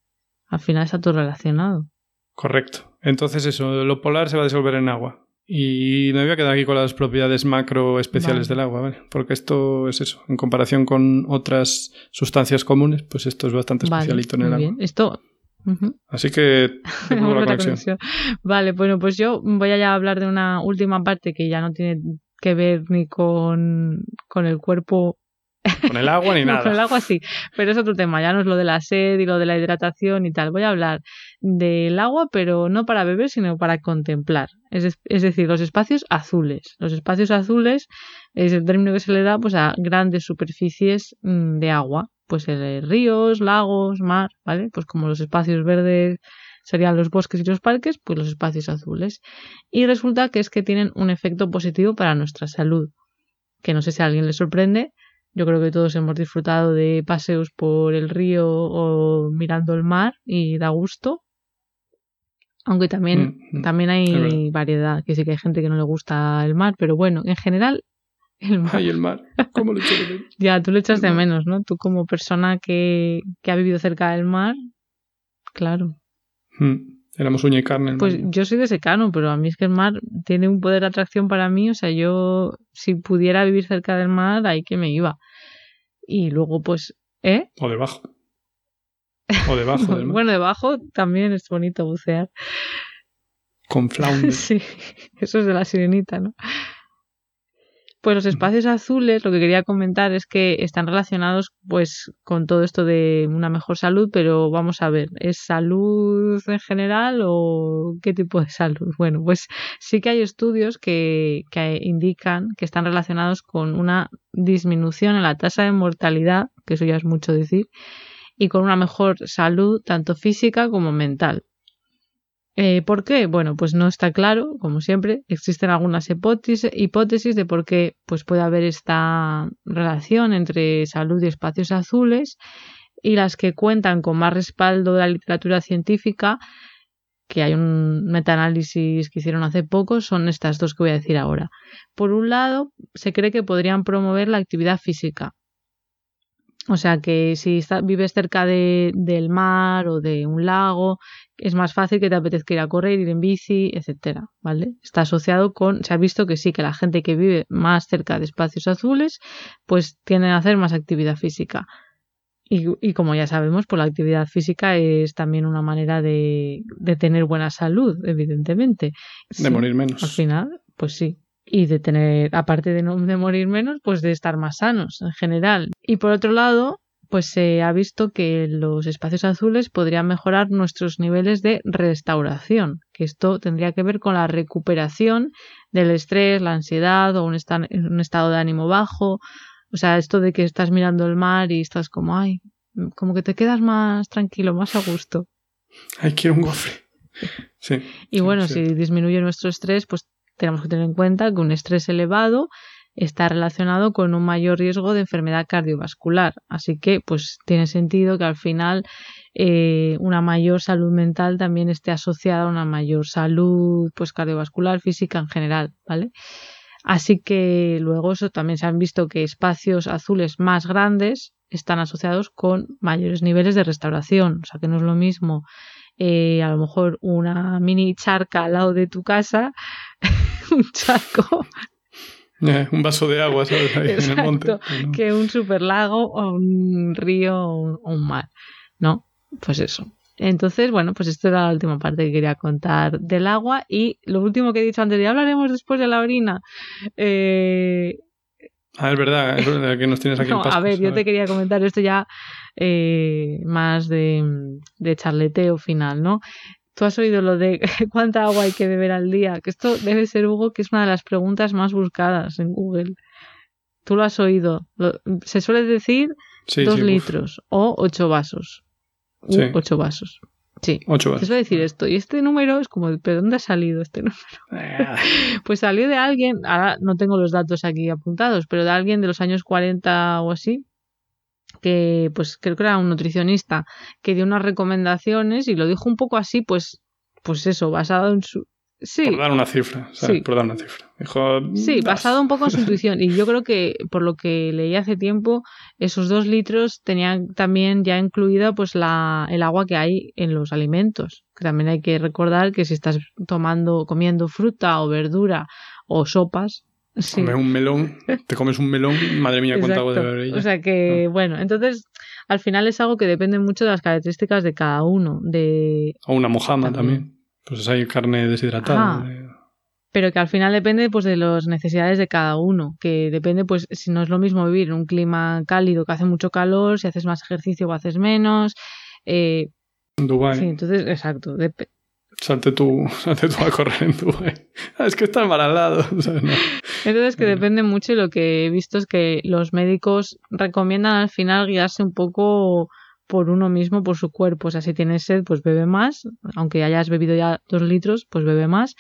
al final está todo relacionado. Correcto. Entonces eso, lo polar se va a disolver en agua. Y me voy a quedar aquí con las propiedades macro especiales del agua, ¿vale? Porque esto es eso, en comparación con otras sustancias comunes, pues esto es bastante especialito en el agua. Esto. Así que *laughs* Vale, bueno, pues yo voy a hablar de una última parte que ya no tiene que ver ni con, con el cuerpo con el agua ni *laughs* nada. con el agua sí, pero es otro tema, ya no es lo de la sed y lo de la hidratación y tal. Voy a hablar del agua, pero no para beber, sino para contemplar. Es, es decir, los espacios azules. Los espacios azules es el término que se le da pues, a grandes superficies mm, de agua. Pues eh, ríos, lagos, mar, ¿vale? Pues como los espacios verdes serían los bosques y los parques, pues los espacios azules. Y resulta que es que tienen un efecto positivo para nuestra salud. Que no sé si a alguien le sorprende, yo creo que todos hemos disfrutado de paseos por el río o mirando el mar y da gusto. Aunque también, mm, mm, también hay variedad, que sí que hay gente que no le gusta el mar, pero bueno, en general *laughs* el mar. Ay, el mar. ¿Cómo lo echas de menos? *laughs* ya, tú lo echas de menos, ¿no? Tú como persona que, que ha vivido cerca del mar, claro. Mm. Éramos uña y carne. Pues yo soy de secano, pero a mí es que el mar tiene un poder de atracción para mí. O sea, yo si pudiera vivir cerca del mar, ahí que me iba. Y luego, pues, ¿eh? O debajo. O debajo del *laughs* mar. Bueno, debajo también es bonito bucear. Con flounder. *laughs* sí, eso es de la sirenita, ¿no? Pues los espacios azules, lo que quería comentar es que están relacionados pues con todo esto de una mejor salud, pero vamos a ver, ¿es salud en general o qué tipo de salud? Bueno, pues sí que hay estudios que, que indican que están relacionados con una disminución en la tasa de mortalidad, que eso ya es mucho decir, y con una mejor salud tanto física como mental. Eh, ¿Por qué? Bueno, pues no está claro, como siempre. Existen algunas hipótesis, de por qué pues puede haber esta relación entre salud y espacios azules y las que cuentan con más respaldo de la literatura científica, que hay un metaanálisis que hicieron hace poco, son estas dos que voy a decir ahora. Por un lado, se cree que podrían promover la actividad física, o sea que si vives cerca de, del mar o de un lago, es más fácil que te apetezca ir a correr, ir en bici, etcétera, ¿vale? Está asociado con, se ha visto que sí, que la gente que vive más cerca de espacios azules, pues tiene a hacer más actividad física. Y, y como ya sabemos, pues la actividad física es también una manera de, de tener buena salud, evidentemente. De morir menos. Al final, pues sí y de tener, aparte de, no, de morir menos, pues de estar más sanos en general. Y por otro lado, pues se ha visto que los espacios azules podrían mejorar nuestros niveles de restauración, que esto tendría que ver con la recuperación del estrés, la ansiedad o un, un estado de ánimo bajo. O sea, esto de que estás mirando el mar y estás como, ay, como que te quedas más tranquilo, más a gusto. Ay, quiero un gofre. Sí, y bueno, si disminuye nuestro estrés, pues tenemos que tener en cuenta que un estrés elevado está relacionado con un mayor riesgo de enfermedad cardiovascular. Así que, pues, tiene sentido que al final eh, una mayor salud mental también esté asociada a una mayor salud, pues, cardiovascular, física en general, ¿vale? Así que luego eso también se han visto que espacios azules más grandes están asociados con mayores niveles de restauración. O sea que no es lo mismo eh, a lo mejor una mini charca al lado de tu casa, *laughs* un charco. Eh, un vaso de agua, ¿sabes? Ahí en el monte. Que un super lago o un río o un mar, ¿no? Pues eso. Entonces, bueno, pues esto era la última parte que quería contar del agua. Y lo último que he dicho antes, ya hablaremos después de la orina. Eh, Ah, es verdad, es verdad que nos tienes aquí no, en A ver, yo te quería comentar esto ya eh, más de, de charleteo final, ¿no? Tú has oído lo de *laughs* cuánta agua hay que beber al día, que esto debe ser, Hugo, que es una de las preguntas más buscadas en Google. Tú lo has oído. se suele decir dos litros o ocho vasos. Sí. ocho vasos. Sí. Ocho vasos. Eso decir esto. Y este número es como, ¿pero dónde ha salido este *laughs* número? Ah. pues salió de alguien, ahora no tengo los datos aquí apuntados, pero de alguien de los años 40 o así, que pues creo que era un nutricionista, que dio unas recomendaciones y lo dijo un poco así, pues, pues eso, basado en su, Sí. Por dar una cifra, ¿sabes? Por dar una cifra. sí, basado un poco en su *laughs* intuición. Y yo creo que, por lo que leí hace tiempo, esos dos litros tenían también ya incluida pues la, el agua que hay en los alimentos. Que también hay que recordar que si estás tomando, comiendo fruta o verdura o sopas, Sí. Comes un melón, te comes un melón, madre mía, cuánta agua debe haber O sea que, bueno, entonces al final es algo que depende mucho de las características de cada uno. De... O una mojama también. Pues hay carne deshidratada. Pero que al final depende pues de las necesidades de cada uno, que depende pues si no es lo mismo vivir en un clima cálido que hace mucho calor, si haces más ejercicio o haces menos. Eh, Dubai. Sí, entonces, exacto. Salte tú, *laughs* salte tú a correr en Dubai. Ah, es que está mal al lado. *laughs* Entonces que depende mucho y lo que he visto es que los médicos recomiendan al final guiarse un poco por uno mismo, por su cuerpo. O sea, si tienes sed, pues bebe más. Aunque hayas bebido ya dos litros, pues bebe más.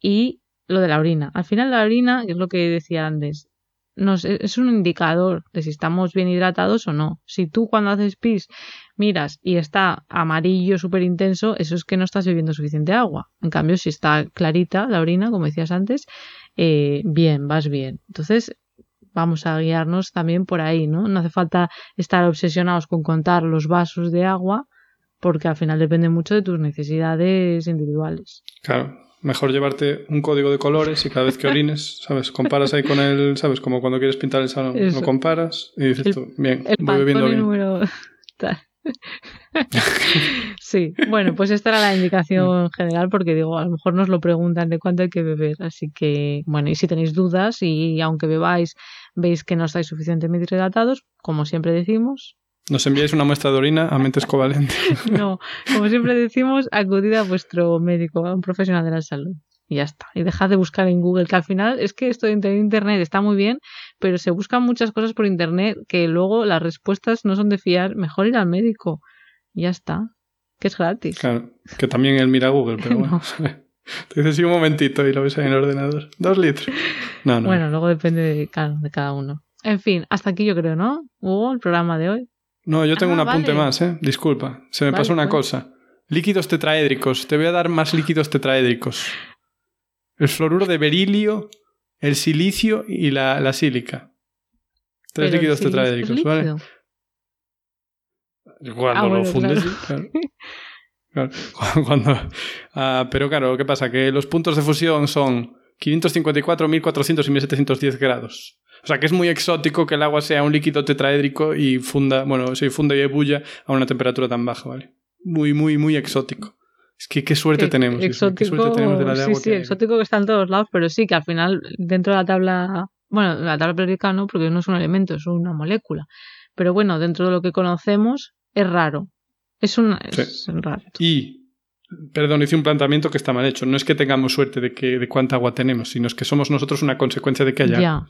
Y lo de la orina. Al final la orina, es lo que decía antes, nos, es un indicador de si estamos bien hidratados o no. Si tú cuando haces pis miras y está amarillo súper intenso, eso es que no estás bebiendo suficiente agua. En cambio, si está clarita la orina, como decías antes, eh, bien, vas bien. Entonces, vamos a guiarnos también por ahí, ¿no? No hace falta estar obsesionados con contar los vasos de agua, porque al final depende mucho de tus necesidades individuales. Claro, mejor llevarte un código de colores y cada vez que orines, *laughs* ¿sabes? Comparas ahí con el, ¿sabes? Como cuando quieres pintar el salón, lo comparas y dices tú, bien, voy bebiendo bien. Número... *laughs* *laughs* sí, bueno, pues esta era la indicación general porque digo, a lo mejor nos lo preguntan de cuánto hay que beber, así que bueno, y si tenéis dudas y aunque bebáis veis que no estáis suficientemente hidratados, como siempre decimos, nos enviáis una muestra de orina a mentes covalentes. *laughs* no, como siempre decimos, acudid a vuestro médico, a un profesional de la salud. Y ya está. Y dejad de buscar en Google, que al final es que esto de Internet está muy bien, pero se buscan muchas cosas por Internet que luego las respuestas no son de fiar. Mejor ir al médico. Y ya está. Que es gratis. Claro, que también él mira Google, pero *laughs* bueno. *laughs* Te dices, sí, un momentito y lo ves ahí en el ordenador. Dos litros. No, no. Bueno, luego depende de, de cada uno. En fin, hasta aquí yo creo, ¿no? Hugo, el programa de hoy. No, yo tengo un apunte más, ¿eh? Disculpa, se me pasó una cosa. Líquidos tetraédricos. Te voy a dar más líquidos tetraédricos. El fluoruro de berilio, el silicio y la, la sílica. Tres líquidos tetraédricos, ¿vale? Cuando ah, lo fundes, claro. *laughs* Cuando, ah, pero claro, ¿qué pasa? Que los puntos de fusión son 554, 1400 y 1710 grados. O sea que es muy exótico que el agua sea un líquido tetraédrico y funda, bueno, se funda y ebulla a una temperatura tan baja, ¿vale? Muy, muy, muy exótico. Es que qué suerte tenemos. Exótico, sí, sí, exótico que está en todos lados, pero sí que al final dentro de la tabla, bueno, la tabla periódica no, porque no es un elemento, es una molécula. Pero bueno, dentro de lo que conocemos es raro. Es, un, es raro. Y perdón, hice un planteamiento que está mal hecho. No es que tengamos suerte de que de cuánta agua tenemos, sino es que somos nosotros una consecuencia de que haya. Ya.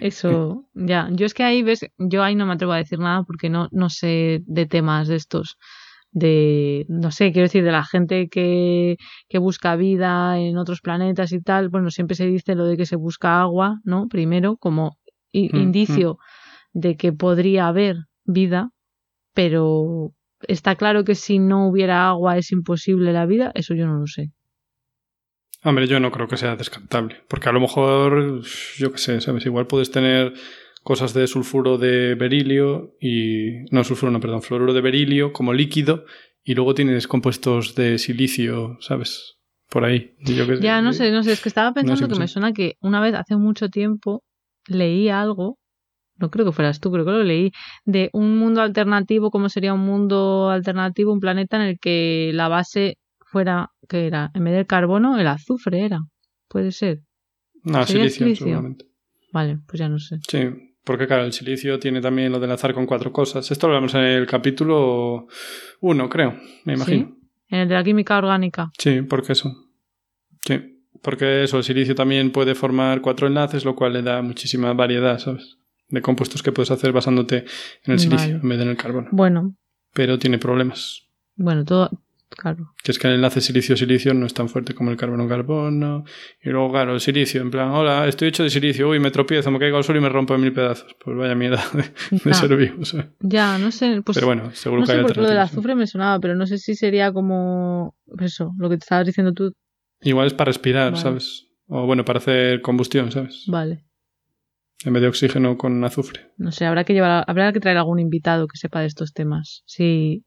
Eso, ya. Yo es que ahí ves, yo ahí no me atrevo a decir nada porque no, no sé de temas de estos. De, no sé, quiero decir, de la gente que, que busca vida en otros planetas y tal. Bueno, siempre se dice lo de que se busca agua, ¿no? Primero, como mm, indicio mm. de que podría haber vida, pero está claro que si no hubiera agua es imposible la vida, eso yo no lo sé. Hombre, yo no creo que sea descartable, porque a lo mejor, yo qué sé, ¿sabes? Igual puedes tener cosas de sulfuro de berilio y... No, sulfuro, no, perdón, fluoruro de berilio como líquido y luego tienes compuestos de silicio, ¿sabes? Por ahí. ya, no sé, no sé, es que estaba pensando que me suena que una vez hace mucho tiempo leí algo, no creo que fueras tú, creo que lo leí, de un mundo alternativo, cómo sería un mundo alternativo, un planeta en el que la base fuera, que era? En vez del carbono, el azufre era. Puede ser. No, silicio, seguramente. Vale, pues ya no sé. Sí, porque claro, el silicio tiene también lo de enlazar con cuatro cosas. Esto lo vemos en el capítulo 1, creo, me imagino. En el de la química orgánica. Sí, porque eso. Sí, porque eso, el silicio también puede formar cuatro enlaces, lo cual le da muchísima variedad, ¿sabes? De compuestos que puedes hacer basándote en el silicio en vez de en el carbono. Bueno. Pero tiene problemas. Bueno, todo, Claro. Que es que el enlace silicio-silicio no es tan fuerte como el carbono-carbono. Y luego, claro, el silicio, en plan, hola, estoy hecho de silicio, uy, me tropiezo, me caigo al suelo y me rompo en mil pedazos. Pues vaya mierda de, ser vivo. Ya, no sé. Pues, pero bueno, seguro no que sé hay por lo del azufre me sonaba, pero no sé si sería como. Eso, lo que te estabas diciendo tú. Igual es para respirar, ¿sabes? O bueno, para hacer combustión, ¿sabes? Vale. En vez de oxígeno con azufre. No sé, habrá que llevar, habrá que traer algún invitado que sepa de estos temas. Sí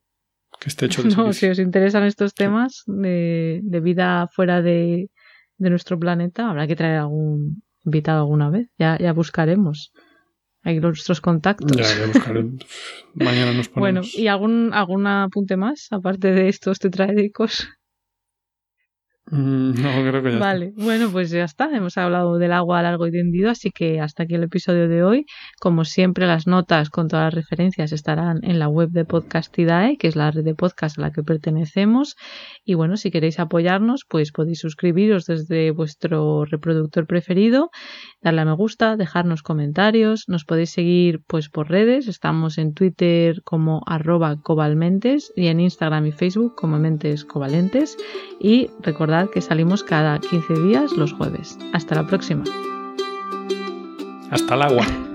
que esté hecho *laughs* de No, si os interesan estos temas de, vida fuera de, nuestro planeta, habrá que traer algún invitado alguna vez. Ya, ya buscaremos. Hay nuestros contactos. Ya, ya buscaremos. *laughs* Mañana nos ponemos. Bueno, ¿y algún, algún apunte más, aparte de estos tetraédricos? Mm, no, creo que ya Vale, bueno, pues ya está. Hemos hablado del agua largo y tendido, así que hasta aquí el episodio de hoy. Como siempre, las notas con todas las referencias estarán en la web de Podcastidae, que es la red de podcast a la que pertenecemos. Y bueno, si queréis apoyarnos, pues podéis suscribiros desde vuestro reproductor preferido, darle a me gusta, dejarnos comentarios. Nos podéis seguir pues por redes. Estamos en Twitter como arroba cobalmentes y en Instagram y Facebook como mentes covalentes. Y recordad que salimos cada 15 días los jueves. Hasta la próxima. Hasta el agua. *laughs*